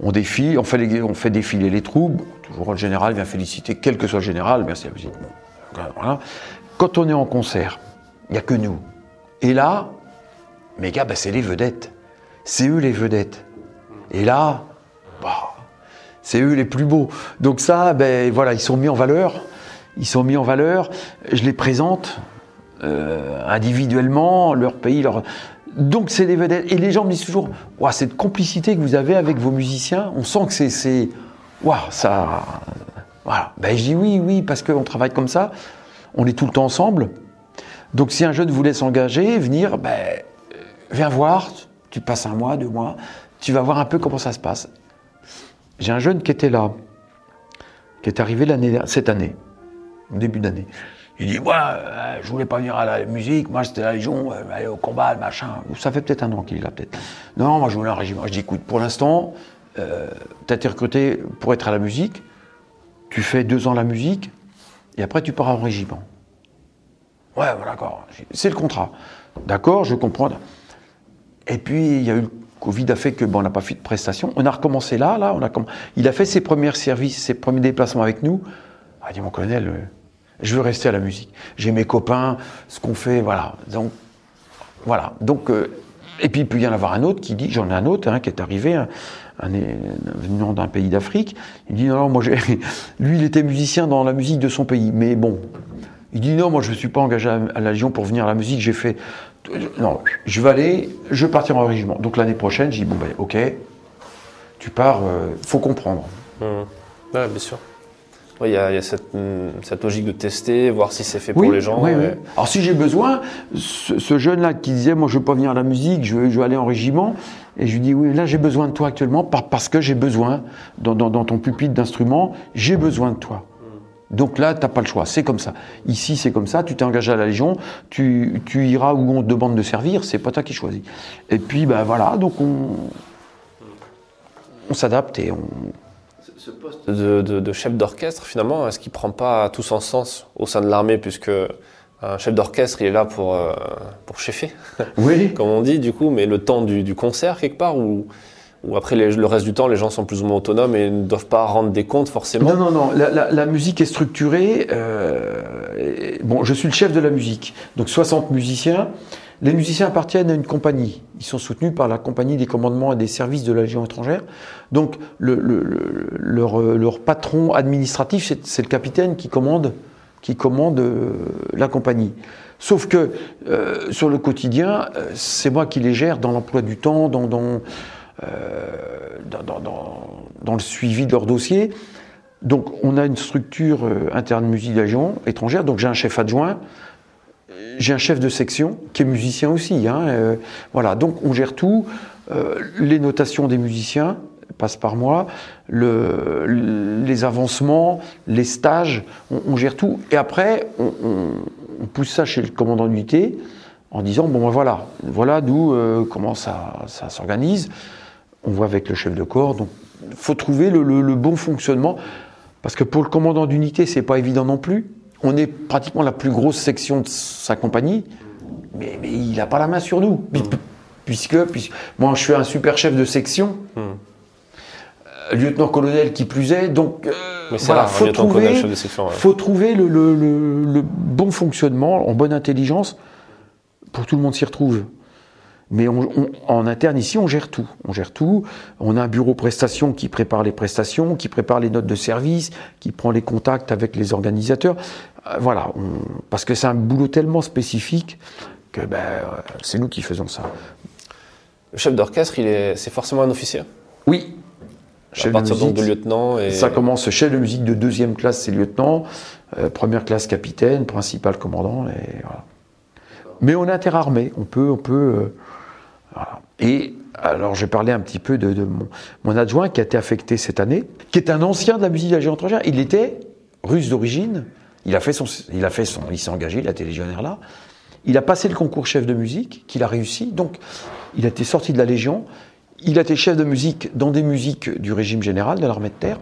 on défile, on fait, on fait défiler les troupes. Toujours le général vient féliciter, quel que soit le général, merci la musique. voilà. Quand on est en concert, il n'y a que nous. Et là, mes gars, bah, c'est les vedettes. C'est eux les vedettes. Et là, c'est eux les plus beaux. Donc ça, ben voilà, ils sont mis en valeur. Ils sont mis en valeur. Je les présente euh, individuellement, leur pays, leur. Donc c'est des vedettes. Et les gens me disent toujours, cette complicité que vous avez avec vos musiciens, on sent que c'est, waouh, ça, voilà. Ben je dis oui, oui, parce qu'on travaille comme ça. On est tout le temps ensemble. Donc si un jeune voulait s'engager, venir, ben, viens voir. Tu passes un mois, deux mois. Tu vas voir un peu comment ça se passe. J'ai un jeune qui était là, qui est arrivé cette année, au début d'année. Il dit, moi, euh, je voulais pas venir à la musique, moi c'était la Légion, euh, aller au combat, machin. Ça fait peut-être un an qu'il est là, peut-être. Non, moi je voulais un régiment. Je dis, écoute, pour l'instant, euh, tu as été recruté pour être à la musique, tu fais deux ans la musique, et après tu pars en régiment. Ouais, d'accord. C'est le contrat. D'accord, je comprends. Et puis, il y a eu Covid a fait que bon, on n'a pas fait de prestation. On a recommencé là, là. Il a fait ses premiers services, ses premiers déplacements avec nous. Il a dit mon colonel, euh, je veux rester à la musique. J'ai mes copains, ce qu'on fait, voilà. Donc voilà. Donc euh, et puis il peut y en avoir un autre qui dit, j'en ai un autre hein, qui est arrivé, venant d'un pays d'Afrique. Il dit non, non moi lui il était musicien dans la musique de son pays, mais bon. Il dit non, moi je ne suis pas engagé à la Légion pour venir à la musique, j'ai fait non, je vais aller, je vais partir en régiment. Donc l'année prochaine, j'ai dit, bon ben ok, tu pars, euh, faut comprendre. Mmh. bien sûr. Il y, a, mmh, cette, logique de tester, voir si c'est fait pour les gens. Oui, Alors si j'ai besoin, ce, jeune-là qui disait, moi je ne veux pas venir à la musique, je veux, aller en régiment, et je lui dis, oui, là j'ai besoin de toi actuellement, parce que j'ai besoin, dans, dans ton pupitre d'instrument, j'ai besoin de toi. Donc là, tu n'as pas le choix, c'est comme ça. Ici, c'est comme ça, tu t'es engagé à la Légion, tu, iras où on te demande de servir, c'est pas toi qui choisis. Et puis, ben voilà, donc on, on s'adapte et on... Ce poste de, chef d'orchestre, finalement, est-ce qu'il prend pas tout son sens au sein de l'armée, puisque un chef d'orchestre, il est là pour, euh, pour cheffer, oui. comme on dit, du coup, mais le temps du, du concert, quelque part, ou ou après le reste du temps, les gens sont plus ou moins autonomes et ne doivent pas rendre des comptes forcément Non, non, non. La, musique est structurée. Euh, bon, je suis le chef de la musique. Donc 60 musiciens. Les musiciens appartiennent à une compagnie. Ils sont soutenus par la compagnie des commandements et des services de la Légion étrangère. Donc le, leur, patron administratif, c'est le capitaine qui commande, qui commande euh, la compagnie. Sauf que euh, sur le quotidien, c'est moi qui les gère dans l'emploi du temps, dans euh, dans, le suivi de leur dossier. Donc on a une structure euh, interne musique étrangère, donc j'ai un chef adjoint, j'ai un chef de section qui est musicien aussi. Hein, euh, voilà, donc on gère tout. les notations des musiciens passent par moi, le, les avancements, les stages, on, gère tout. Et après, on, pousse ça chez le commandant d'unité en disant bon ben voilà, voilà d'où comment ça, ça s'organise. On voit avec le chef de corps. Donc, il faut trouver le, le- le bon fonctionnement. Parce que pour le commandant d'unité, c'est pas évident non plus. On est pratiquement la plus grosse section de sa compagnie, mais, mais il n'a pas la main sur nous. Puis- Puisque, puisque moi, je suis un super chef de section, euh, lieutenant-colonel qui plus est. Donc, euh, Mais voilà, faut trouver, chef de section, ouais. faut trouver le- le bon fonctionnement, en bonne intelligence, pour que tout le monde s'y retrouve. Mais on- on- en interne, ici, on gère tout. On gère tout. On a un bureau prestation qui prépare les prestations, qui prépare les notes de service, qui prend les contacts avec les organisateurs. Euh, voilà, on- parce que c'est un boulot tellement spécifique que ben, euh, c'est nous qui faisons ça. Le chef d'orchestre, c'est forcément un officier? Oui. à partir donc de lieutenant et Ça commence chef de musique de deuxième classe, c'est lieutenant. Euh, première classe, capitaine. Principal, commandant. Et voilà. Mais on est interarmé. On peut, on peut. euh, Et alors, j'ai parlé un petit peu de, mon, adjoint qui a été affecté cette année, qui est un ancien de la musique de la étrangère. Il était russe d'origine. Il a fait son, il a fait son, il s'est engagé, il a été légionnaire là. Il a passé le concours chef de musique, qu'il a réussi. Donc, il a été sorti de la Légion. Il a été chef de musique dans des musiques du régime général de l'armée de terre.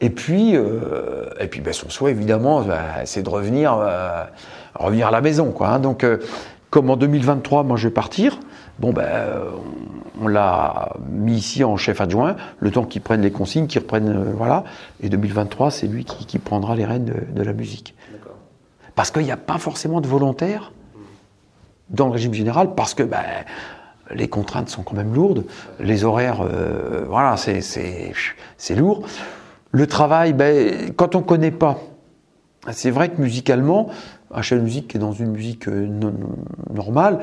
Et puis, euh, et puis ben, son souhait, évidemment, ben, c'est de revenir, euh, revenir à la maison. Hein. Donc, euh, comme en 2023, moi, je vais partir, bon, ben, euh, on, on l'a mis ici en chef adjoint, le temps qu'il prenne les consignes, qu'il reprenne. euh, voilà. Et 2023, c'est lui qui, qui prendra les rênes de, de la musique. Parce qu'il n'y a pas forcément de volontaires dans le régime général, parce que ben, les contraintes sont quand même lourdes, les horaires, euh, voilà, c'est- lourd. Le travail, ben, quand on ne connaît pas, c'est vrai que musicalement, un chef de musique qui est dans une musique euh, normale,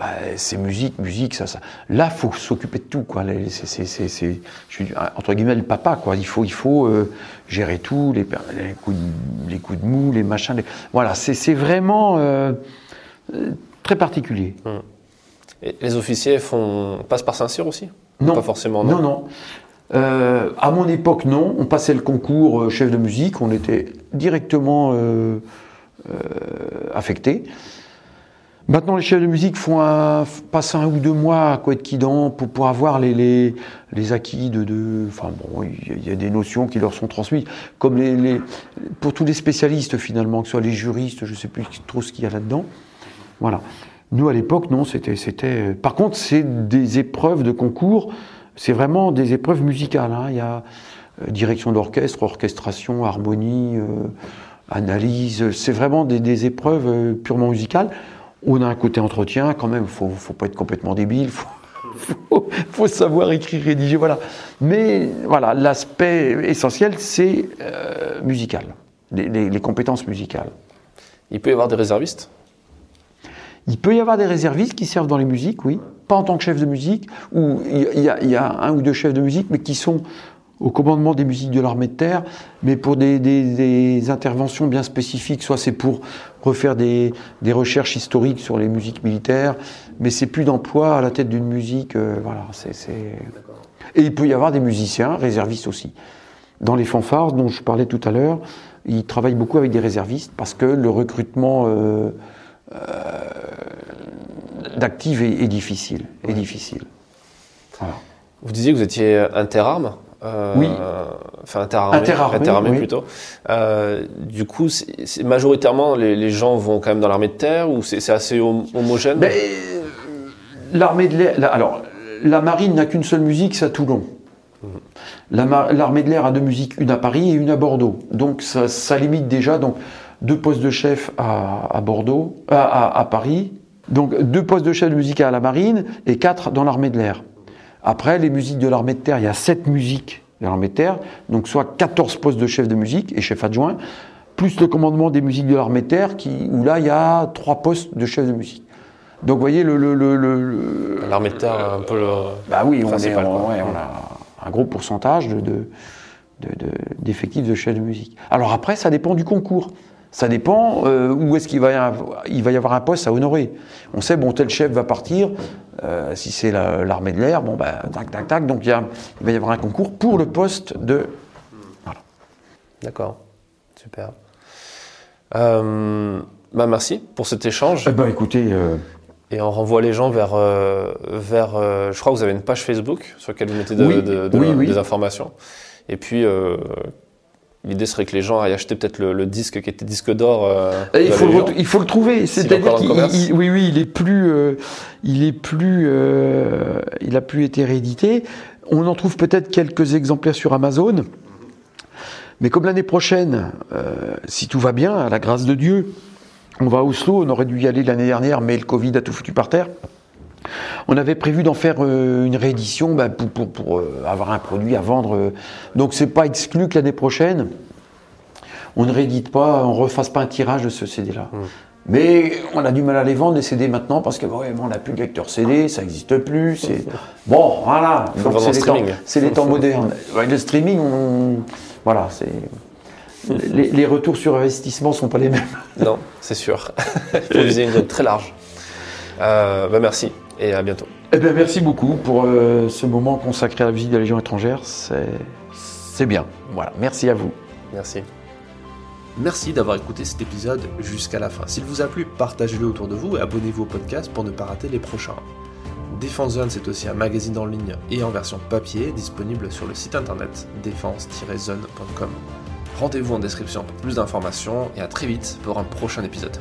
ben, c'est musique, musique, ça, ça. Là, faut s'occuper de tout, quoi. C'est- entre guillemets le papa, quoi. Il faut, il faut euh, gérer tout, les, coups de, les coups de mou, les machins. les- Voilà, c'est vraiment euh, euh, très particulier. Et les officiers font, passent par Saint-Cyr aussi? Non. Pas forcément, Non, non. Euh, à mon époque, non. On passait le concours chef de musique, on était directement euh, euh, affecté. Maintenant, les chefs de musique font un, passent un ou deux mois à Coët-Quidan pour, pour avoir les, les, les acquis de. Enfin bon, il y a- il y a des notions qui leur sont transmises, comme les, les- pour tous les spécialistes finalement, que ce soit les juristes, je ne sais plus trop ce qu'il y a là-dedans. Voilà. Nous, à l'époque, non, c'était, c'était. Par contre, c'est des épreuves de concours. C'est vraiment des épreuves musicales. hein. Il y a euh, direction d'orchestre, orchestration, harmonie, euh, analyse. C'est vraiment des, des épreuves euh, purement musicales. On a un côté entretien, quand même. Faut, faut pas être complètement débile. Faut, faut, faut savoir écrire, rédiger, voilà. Mais voilà, l'aspect essentiel, c'est euh, musical, les- les- les compétences musicales. Il peut y avoir des réservistes? Il peut y avoir des réservistes qui servent dans les musiques, oui. Pas en tant que chef de musique, ou il y, a- il y a un ou deux chefs de musique, mais qui sont au commandement des musiques de l'armée de terre, mais pour des, des- des interventions bien spécifiques. Soit c'est pour refaire des, des recherches historiques sur les musiques militaires, mais c'est plus d'emploi à la tête d'une musique. euh, voilà, c'est. Et il peut y avoir des musiciens, réservistes aussi. Dans les fanfares dont je parlais tout à l'heure, ils travaillent beaucoup avec des réservistes parce que le recrutement euh, d'actifs est, est difficile. Est difficile. Voilà. Vous disiez que vous étiez interarmes euh, Oui. Enfin, interarmé. Interarmé, oui. plutôt. Euh, du coup, c'est majoritairement, les, les gens vont quand même dans l'armée de terre ou c'est c'est assez hom- homogène? Ben, euh, L'armée de l'air. la- Alors, la marine n'a qu'une seule musique, c'est à Toulon. La mar- L'armée de l'air a deux musiques, une à Paris et une à Bordeaux. Donc ça, ça limite déjà donc deux postes de chef à, à Bordeaux, à, à- à Paris. Donc deux postes de chef de musique à la marine et quatre dans l'armée de l'air. Après, les musiques de l'armée de terre, il y a sept musiques de l'armée de terre, donc soit 14 postes de chef de musique et chef adjoint, plus le commandement des musiques de l'armée de terre, qui, où là, il y a trois postes de chef de musique. Donc vous voyez, le, le- le- le- le- L'armée de terre, un peu le. bah oui, on, est, Principal, on- quoi. ouais, on a un gros pourcentage de, de- de- de- d'effectifs de chefs de musique. Alors après, ça dépend du concours. Ça dépend euh, où est-ce qu'il va y, avoir, il va y avoir un poste à honorer. On sait, bon, tel chef va partir, euh, si c'est la- l'armée de l'air, bon, bah, tac, tac, tac, donc il, y a- il va y avoir un concours pour le poste de... D'accord. Super. Euh, bah merci pour cet échange. Eh ben, écoutez, Et on renvoie les gens vers, vers je crois que vous avez une page Facebook sur laquelle vous mettez des informations. Et puis, L'idée serait que les gens aillent acheter peut-être le, disque qui était disque d'or. Euh, il, faut le, il faut le trouver. C'est-à-dire qu'il, oui, oui, il est plus, euh, il est plus, euh, il a plus été réédité. On en trouve peut-être quelques exemplaires sur Amazon. Mais comme l'année prochaine, si tout va bien, à la grâce de Dieu, on va à Oslo. On aurait dû y aller l'année dernière, mais le Covid a tout foutu par terre. On avait prévu d'en faire euh, une réédition bah, pour, euh, avoir un produit à vendre. Euh. Donc c'est pas exclu que l'année prochaine, on ne réédite pas, on refasse pas un tirage de ce CD-là. Hmm. Mais on a du mal à les vendre les CD maintenant parce que on n'a plus de lecteur CD, ça n'existe plus. C'est bon, voilà. C'est les, temps modernes. le streaming, voilà, c'est les, retours sur investissement sont pas les mêmes. Non, c'est sûr. Il faut viser une zone très large. Bah, merci et à bientôt. Eh bien, merci beaucoup pour euh, ce moment consacré à la visite de la Légion étrangère. C'est bien. Voilà, merci à vous. Merci. Merci d'avoir écouté cet épisode jusqu'à la fin. S'il vous a plu, partagez-le autour de vous et abonnez-vous au podcast pour ne pas rater les prochains. Défense Zone, c'est aussi un magazine en ligne et en version papier disponible sur le site internet défense-zone.com. Rendez-vous en description pour plus d'informations et à très vite pour un prochain épisode.